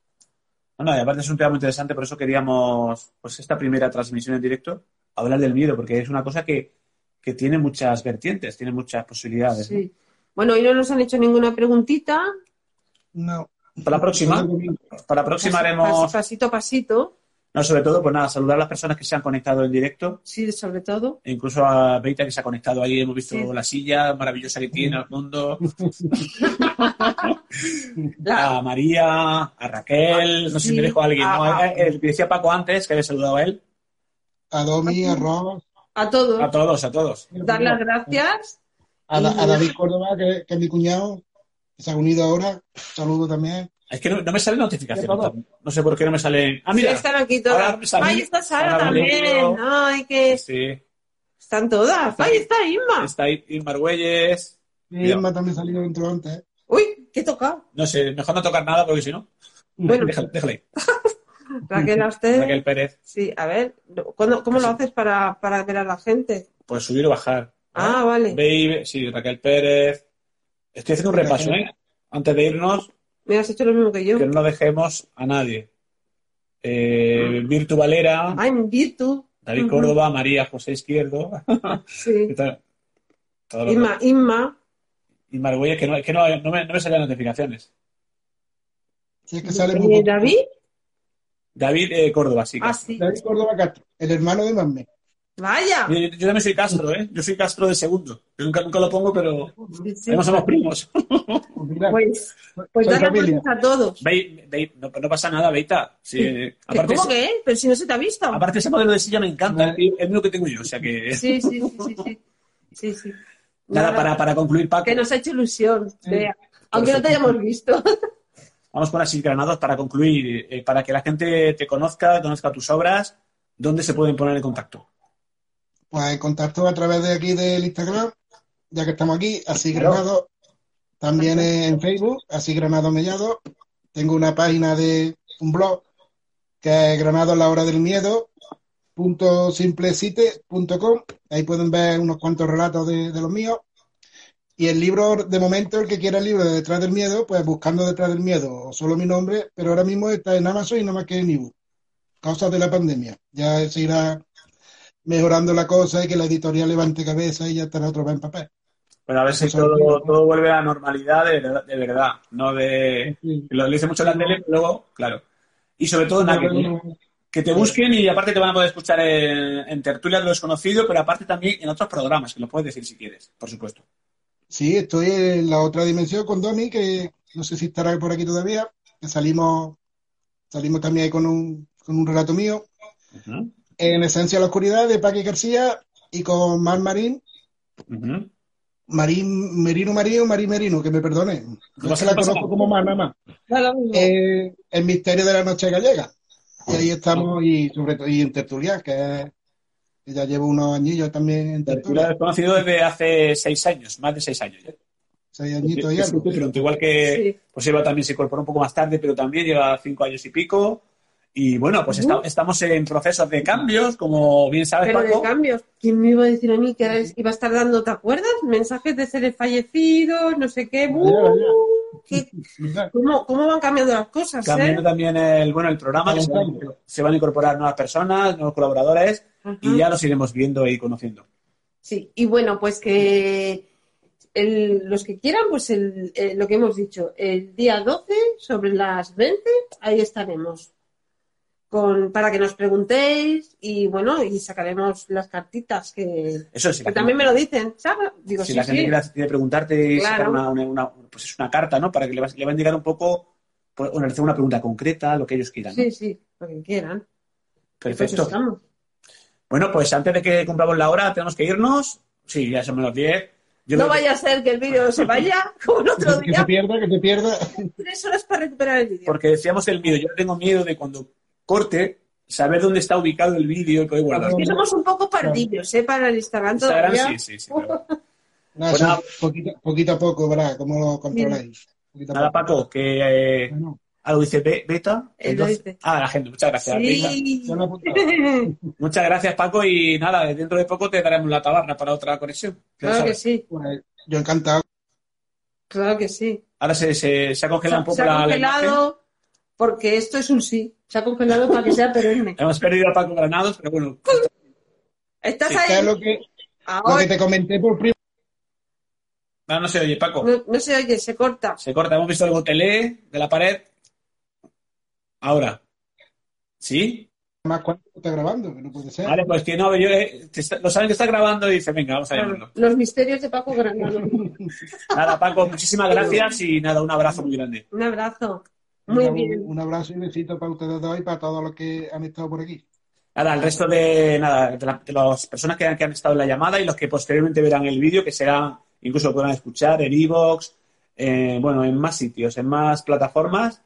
Bueno, y aparte es un tema muy interesante, por eso queríamos, pues esta primera transmisión en directo, hablar del miedo, porque es una cosa que, que tiene muchas vertientes, tiene muchas posibilidades. ¿no? Sí. Bueno, hoy no nos han hecho ninguna preguntita. No. Para la próxima, para la próxima haremos, pas- pasito a pasito, no, sobre todo, pues nada, saludar a las personas que se han conectado en directo, sí, sobre todo. e incluso a Beita que se ha conectado ahí, hemos visto Sí. la silla maravillosa que tiene al fondo, a María, a Raquel, no sé si me dejo a alguien, ¿no? Ah, ah. El que decía Paco antes, que había saludado a él, A Domi, a Ross, a todos, a todos, a todos. dar las gracias. a David Córdoba, que, que es mi cuñado, que se ha unido ahora. Saludo también. Es que no, no me salen notificaciones. ¿Qué pasa? No sé por qué no me salen. Ah, mira. Sí, están aquí todas. sale- Ay, está Sara ahora también. Ay, que Sí. están todas. Ay, está Inma. Está ahí Irma Argüelles. Y Irma también salió dentro antes. Uy, qué tocado. No sé, mejor no tocar nada porque si no. Bueno, Déjale, déjale ahí. Raquel, a usted. Raquel Pérez. Sí, a ver, ¿cuándo- ¿cómo lo haces para, para ver a la gente? Pues subir o bajar. Ah, vale. Baby, sí, Raquel Pérez. Estoy haciendo un repaso, ¿eh? Antes de irnos, Me has hecho lo mismo que yo. que no dejemos a nadie. Eh, Virtu Valera, Ah, en Virtu. David. Córdoba, María José Izquierdo. Sí. ¿Qué tal? Todos los- Inma, Inma. Que, no, que no, no me, no me salen las notificaciones. Sí, que sale muy ¿Y poco. David? David eh, Córdoba, sí. Ah, sí. David Córdoba Castro, el hermano de Mamé. Vaya. Yo, yo también soy Castro, ¿eh? Yo soy Castro de segundo. Yo nunca, nunca lo pongo, pero Sí, sí. además somos primos. Pues, pues gracias a todos. Ve- ve- no, no pasa nada, Beita. Sí, ¿Qué- aparte, ¿Cómo que? Pero si no se te ha visto. aparte ese modelo de silla me encanta. Es mismo que tengo yo. O sea que... Sí, sí, sí, sí, sí. Sí. Nada, Nada, para, para concluir, Paco. Que nos ha hecho ilusión. Vea. Aunque no te hayamos visto. Vamos con así granados para concluir. eh, para que la gente te conozca, conozca tus obras. ¿Dónde se pueden poner en contacto? Pues contacto a través de aquí del Instagram, ya que estamos aquí, así Claro. Granado. También en Facebook, así Granado Mellado. Tengo una página de un blog que es Granado la hora del miedo punto simplecite.com. Ahí pueden ver unos cuantos relatos de, de los míos. Y el libro, de momento, el que quiera el libro de Detrás del Miedo, pues buscando Detrás del Miedo, o solo mi nombre, pero ahora mismo está en Amazon y nada más que en ebook. Causas de la pandemia. Ya se irá mejorando la cosa y que la editorial levante cabeza y ya estará otra vez en papel. Bueno, a ver si todo, todo vuelve a la normalidad de verdad, de verdad, no de... Lo dice mucho en la tele, pero luego, claro. Y sobre todo, nada, que, que te busquen y aparte te van a poder escuchar en, en Tertulia de lo Desconocido, pero aparte también en otros programas, que lo puedes decir si quieres, por supuesto. Sí, estoy en la otra dimensión con Domi, que no sé si estará por aquí todavía, que salimos, salimos también ahí con un, con un relato mío. Ujú, En Esencia de la Oscuridad de Paqui García y con Mar Marín, ujú. Marín, Merino Marín, Marín Merino, que me perdone. No que la conozco como Mar nada más. Eh, el misterio de la noche gallega. Y ahí estamos, y sobre todo, y en Tertulia, que, ya llevo unos añillos también en Tertulia Tertulia, Desconocido desde hace seis años, más de seis años. ¿eh? seis añitos y Es algo. muy pronto, igual que Sí. pues Eva también se incorporó un poco más tarde, pero también lleva cinco años y pico. Y bueno, pues esta- estamos en procesos de cambios, como bien sabes, Pero de Paco. cambios. ¿Quién me iba a decir a mí que era- iba a estar dando, ¿te acuerdas? Mensajes de seres fallecidos, no sé qué. Vaya, vaya. ¡Uh! ¿Qué- Mira, ¿Cómo, ¿Cómo van cambiando las cosas? Cambiando eh? también el, bueno, el programa, que se van, se van a incorporar nuevas personas, nuevos colaboradores, Ajá. y ya los iremos viendo y conociendo. Sí, y bueno, pues que el- los que quieran, pues el- eh, lo que hemos dicho, el día 12, sobre las 20, ahí estaremos. Con, para que nos preguntéis y bueno, y sacaremos las cartitas que, Eso sí, que también me lo dicen, ¿sabes? Digo, si sí, la gente sí. quiere, quiere preguntarte Claro. sacar una, una- una- pues es una carta, ¿no? Para que le, vas- le va a indicar un poco, pues, bueno, hacer una pregunta concreta, lo que ellos quieran. ¿no? Sí, sí, lo que quieran. Pues Perfecto. Bueno, pues antes de que cumplamos la hora, tenemos que irnos. Sí, ya son menos 10. Yo No que- vaya a ser que el vídeo se vaya como el otro que se día. pierda, que se pierda. Tres horas para recuperar el vídeo. Porque decíamos el miedo. Yo tengo miedo de cuando corte, saber dónde está ubicado el vídeo que hoy guardado. Que somos un poco pardillos, ¿eh? Para el Instagram Instagram todavía. sí, sí, sí. nada. poquito, poquito a poco, ¿verdad? ¿Cómo lo controláis? Nada. Paco, que eh, Bueno, algo dice Be- Beta. Entonces- dice. Ah, la gente, muchas gracias. Sí. Muchas gracias, Paco, y nada, dentro de poco te daremos la tabarna para otra conexión. Claro que sí, Pues, yo encantado. claro que sí. Ahora se, se, se ha congelado un poco se ha la, porque esto es un sí. Se ha congelado para que sea perenne. Hemos perdido a Paco Granados, pero bueno. ¿Estás ahí? ¿Sabes lo que, lo Ahora que te comenté por privado? Ah, no se oye, Paco. no, no se oye, se corta. Se corta. Hemos visto el gotelé de la pared. Ahora. ¿Sí? Más cuando está grabando, que no puede ser. Vale, pues que no, yo, eh, está- lo saben que está grabando y dice, venga, vamos a llamarlo. Los misterios de Paco Granado. Nada, Paco, muchísimas gracias y nada, un abrazo muy grande. Un abrazo. Muy un, bien. un abrazo y besito para ustedes dos y para todos los que han estado por aquí. Nada, el resto de, nada, de, la- de las personas que han, que han estado en la llamada y los que posteriormente verán el vídeo, que será, incluso lo podrán escuchar en Evox, bueno, en más sitios, en más plataformas,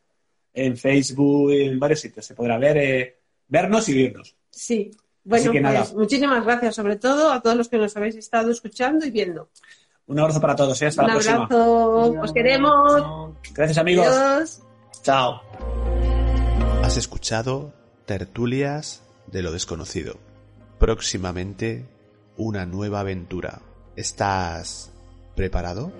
en Facebook, en varios sitios. Se podrá ver, eh, vernos y vernos. Sí. Bueno, que pues muchísimas gracias, sobre todo a todos los que nos habéis estado escuchando y viendo. Un abrazo para todos, ¿eh? hasta Un la próxima. abrazo. Os queremos. Gracias, amigos. Adiós. Chao. Has escuchado Tertulias de lo desconocido. Próximamente una nueva aventura. ¿Estás preparado?